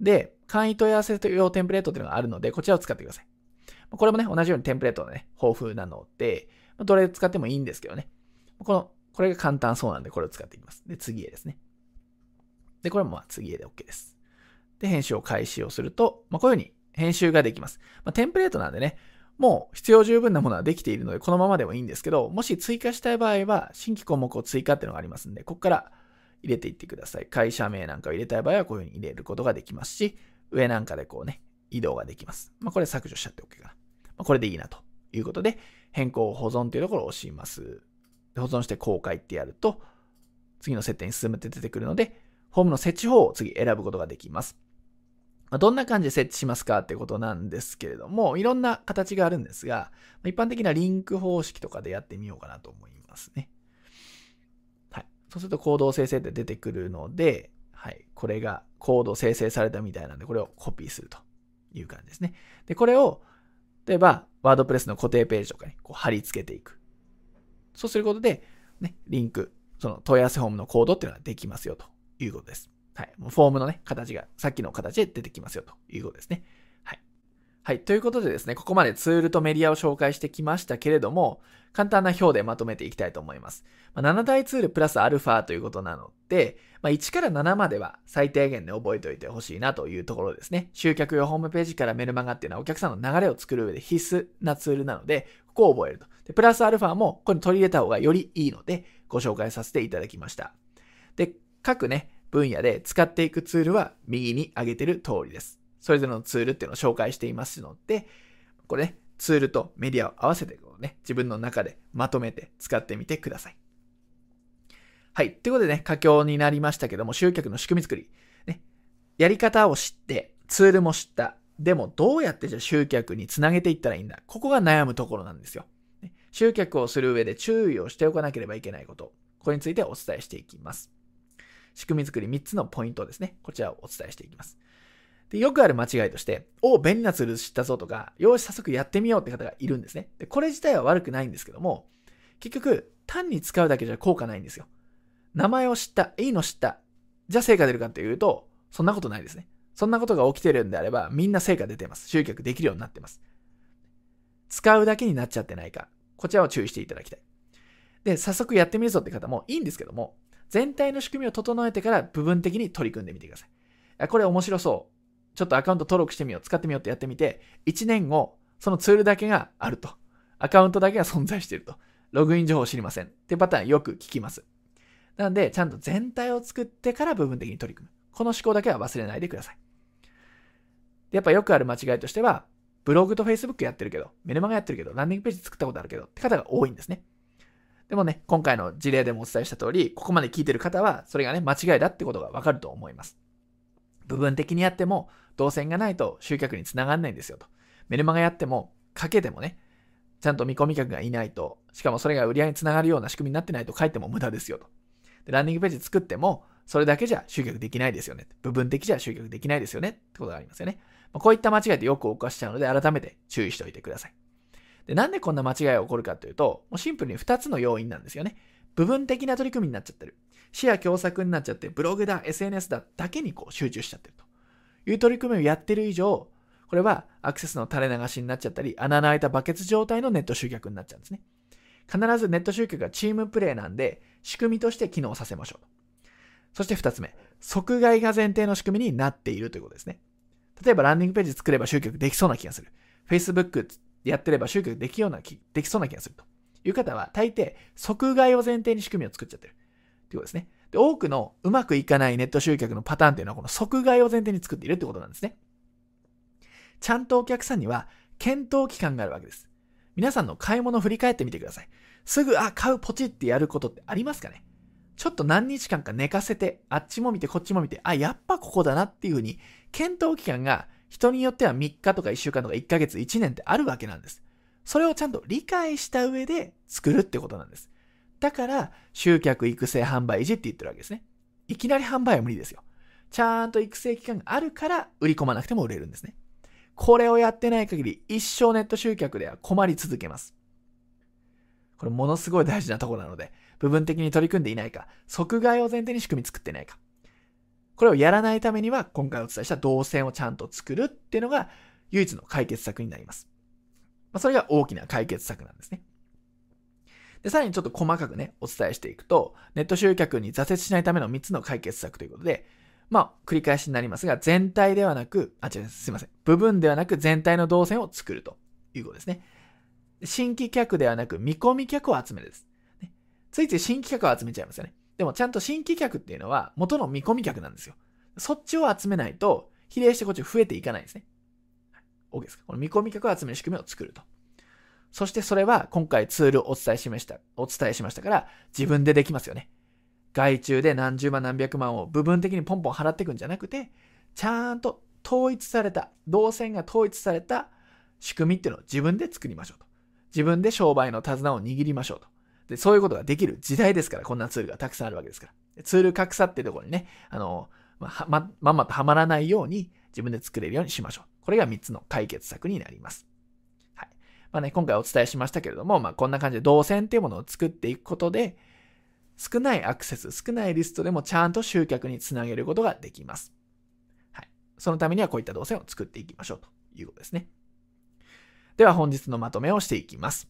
で、簡易問い合わせ用テンプレートというのがあるので、こちらを使ってください。これもね、同じようにテンプレートがね、豊富なので、どれ使ってもいいんですけどね。この、これが簡単そうなんで、これを使っていきます。で、次へですね。で、これもまあ次へで OK です。で、編集を開始をすると、まあ、こういうふうに編集ができます。まあ、テンプレートなんでね、もう必要十分なものはできているので、このままでもいいんですけど、もし追加したい場合は、新規項目を追加っていうのがありますんで、ここから入れていってください。会社名なんかを入れたい場合は、こういうふうに入れることができますし、上なんかでこうね、移動ができます。まあ、これ削除しちゃって OK かな。まあ、これでいいなということで、変更保存というところを押します。保存して公開ってやると、次の設定に進むって出てくるので、ホームの設置法を次選ぶことができます。まあ、どんな感じで設置しますかってことなんですけれども、いろんな形があるんですが、一般的なリンク方式とかでやってみようかなと思いますね。そうするとコードを生成って出てくるので、はい。これがコード生成されたみたいなんで、これをコピーするという感じですね。で、これを、例えば、ワードプレスの固定ページとかにこう貼り付けていく。そうすることで、ね、リンク、その問い合わせフォームのコードっていうのができますよということです。はい。フォームのね、形が、さっきの形で出てきますよということですね。はい。ということでですね、ここまでツールとメディアを紹介してきましたけれども、簡単な表でまとめていきたいと思います。まあ、7大ツールプラスアルファということなので、まあ、1から7までは最低限で覚えておいてほしいなというところですね。集客用ホームページからメルマガっていうのはお客さんの流れを作る上で必須なツールなので、ここを覚えると。で、プラスアルファもこれ取り入れた方がよりいいので、ご紹介させていただきました。で、各ね、分野で使っていくツールは右に挙げてる通りです。それぞれのツールっていうのを紹介していますので、これね、ツールとメディアを合わせてこうね、自分の中でまとめて使ってみてください。はい。ということでね、佳境になりましたけども、集客の仕組み作り。ね、やり方を知って、ツールも知った。でも、どうやってじゃあ集客につなげていったらいいんだここが悩むところなんですよ。ね、集客をする上で注意をしておかなければいけないこと。これについてお伝えしていきます。仕組み作り3つのポイントですね。こちらをお伝えしていきます。で、よくある間違いとして、お便利なツール知ったぞとか、よし、早速やってみようって方がいるんですね。で、これ自体は悪くないんですけども、結局、単に使うだけじゃ効果ないんですよ。名前を知った、いいの知った、じゃあ成果出るかっていうと、そんなことないですね。そんなことが起きてるんであれば、みんな成果出てます。集客できるようになってます。使うだけになっちゃってないか、こちらを注意していただきたい。で、早速やってみるぞって方もいいんですけども、全体の仕組みを整えてから部分的に取り組んでみてください。これ面白そう。ちょっとアカウント登録してみよう、使ってみようってやってみて、1年後、そのツールだけがあると。アカウントだけが存在していると。ログイン情報を知りません。っていうパターンよく聞きます。なので、ちゃんと全体を作ってから部分的に取り組む。この思考だけは忘れないでください。でやっぱよくある間違いとしては、ブログと Facebook やってるけど、メルマガやってるけど、ランディングページ作ったことあるけどって方が多いんですね。でもね、今回の事例でもお伝えした通り、ここまで聞いてる方は、それがね、間違いだってことがわかると思います。部分的にやっても、動線がないと集客につながんないんですよと。メルマガやっても、かけてもね、ちゃんと見込み客がいないと、しかもそれが売り上げにつながるような仕組みになってないと書いても無駄ですよと。で、ランディングページ作っても、それだけじゃ集客できないですよね。部分的じゃ集客できないですよね。ってことがありますよね。まこういった間違いってよく犯しちゃうので、改めて注意しておいてください。で、なんでこんな間違いが起こるかというと、もうシンプルに2つの要因なんですよね。部分的な取り組みになっちゃってる。視野狭窄になっちゃって、ブログだ、SNS だだけにこう集中しちゃってるという取り組みをやってる以上、これはアクセスの垂れ流しになっちゃったり、穴の開いたバケツ状態のネット集客になっちゃうんですね。必ずネット集客がチームプレイなんで、仕組みとして機能させましょう。そして2つ目、即買いが前提の仕組みになっているということですね。例えばランディングページ作れば集客できそうな気がする。Facebook やってれば集客できようなできそうな気がするという方は、大抵、即買いを前提に仕組みを作っちゃってる。ということですね。で、多くのうまくいかないネット集客のパターンっていうのはこの即買いを前提に作っているってことなんですね。ちゃんとお客さんには検討期間があるわけです。皆さんの買い物を振り返ってみてください。すぐ、あ、買う、ポチってやることってありますかね？ちょっと何日間か寝かせて、あっちも見てこっちも見て、あ、やっぱここだなっていうふうに、検討期間が人によっては3日とか1週間とか1ヶ月、1年ってあるわけなんです。それをちゃんと理解した上で作るってことなんです。だから、集客育成販売維持って言ってるわけですね。いきなり販売は無理ですよ。ちゃんと育成期間があるから売り込まなくても売れるんですね。これをやってない限り一生ネット集客では困り続けます。これものすごい大事なとこなので、部分的に取り組んでいないか、即買いを前提に仕組み作ってないか。これをやらないためには、今回お伝えした動線をちゃんと作るっていうのが唯一の解決策になります。まあ、それが大きな解決策なんですね。で、さらにちょっと細かくね、お伝えしていくと、ネット集客に挫折しないための3つの解決策ということで、まあ、繰り返しになりますが、全体ではなく、あ、違う、すいません。部分ではなく全体の動線を作るということですね。新規客ではなく見込み客を集めるです。ね、ついつい新規客を集めちゃいますよね。でもちゃんと新規客っていうのは元の見込み客なんですよ。そっちを集めないと、比例してこっち増えていかないんですね。OK ですかこの見込み客を集める仕組みを作ると。そしてそれは今回ツールをお伝えしました、お伝えしましたから自分でできますよね。外注で何十万何百万を部分的にポンポン払っていくんじゃなくて、ちゃんと統一された、動線が統一された仕組みっていうのを自分で作りましょうと。自分で商売の手綱を握りましょうと。で、そういうことができる時代ですから、こんなツールがたくさんあるわけですから。ツール格差っていうところにね、あの、まま、まんまとはまらないように自分で作れるようにしましょう。これが3つの解決策になります。まあね、今回お伝えしましたけれども、まあこんな感じで動線っていうものを作っていくことで、少ないアクセス、少ないリストでもちゃんと集客につなげることができます。はい。そのためにはこういった動線を作っていきましょうということですね。では本日のまとめをしていきます。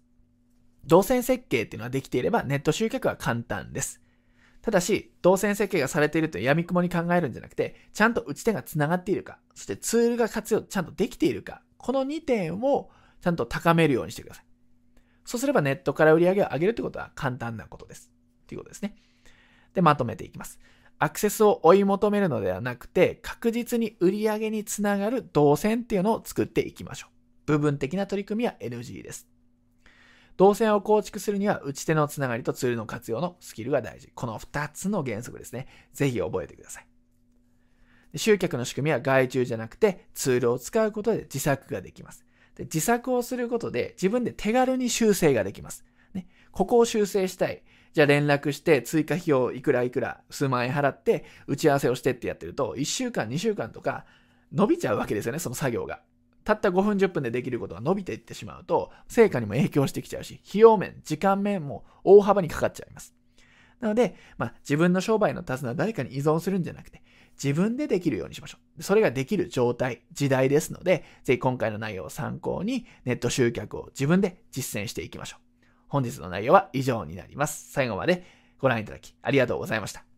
動線設計っていうのはできていればネット集客は簡単です。ただし、動線設計がされていると闇雲に考えるんじゃなくて、ちゃんと打ち手が繋がっているか、そしてツールが活用ちゃんとできているか、この2点をちゃんと高めるようにしてください。そうすればネットから売り上げを上げるってことは簡単なことです。ということですね。で、まとめていきます。アクセスを追い求めるのではなくて、確実に売り上げにつながる動線っていうのを作っていきましょう。部分的な取り組みは NG です。動線を構築するには、打ち手のつながりとツールの活用のスキルが大事。この2つの原則ですね。ぜひ覚えてください。集客の仕組みは外注じゃなくて、ツールを使うことで自作ができます。で自作をすることで自分で手軽に修正ができます。ね、ここを修正したい。じゃあ連絡して追加費用いくらいくら数万円払って打ち合わせをしてってやってると1週間2週間とか伸びちゃうわけですよね、その作業が。たった5分10分でできることが伸びていってしまうと、成果にも影響してきちゃうし、費用面、時間面も大幅にかかっちゃいます。なので、まあ、自分の商売の手綱は誰かに依存するんじゃなくて、自分でできるようにしましょう。それができる状態、時代ですので、ぜひ今回の内容を参考に、ネット集客を自分で実践していきましょう。本日の内容は以上になります。最後までご覧いただきありがとうございました。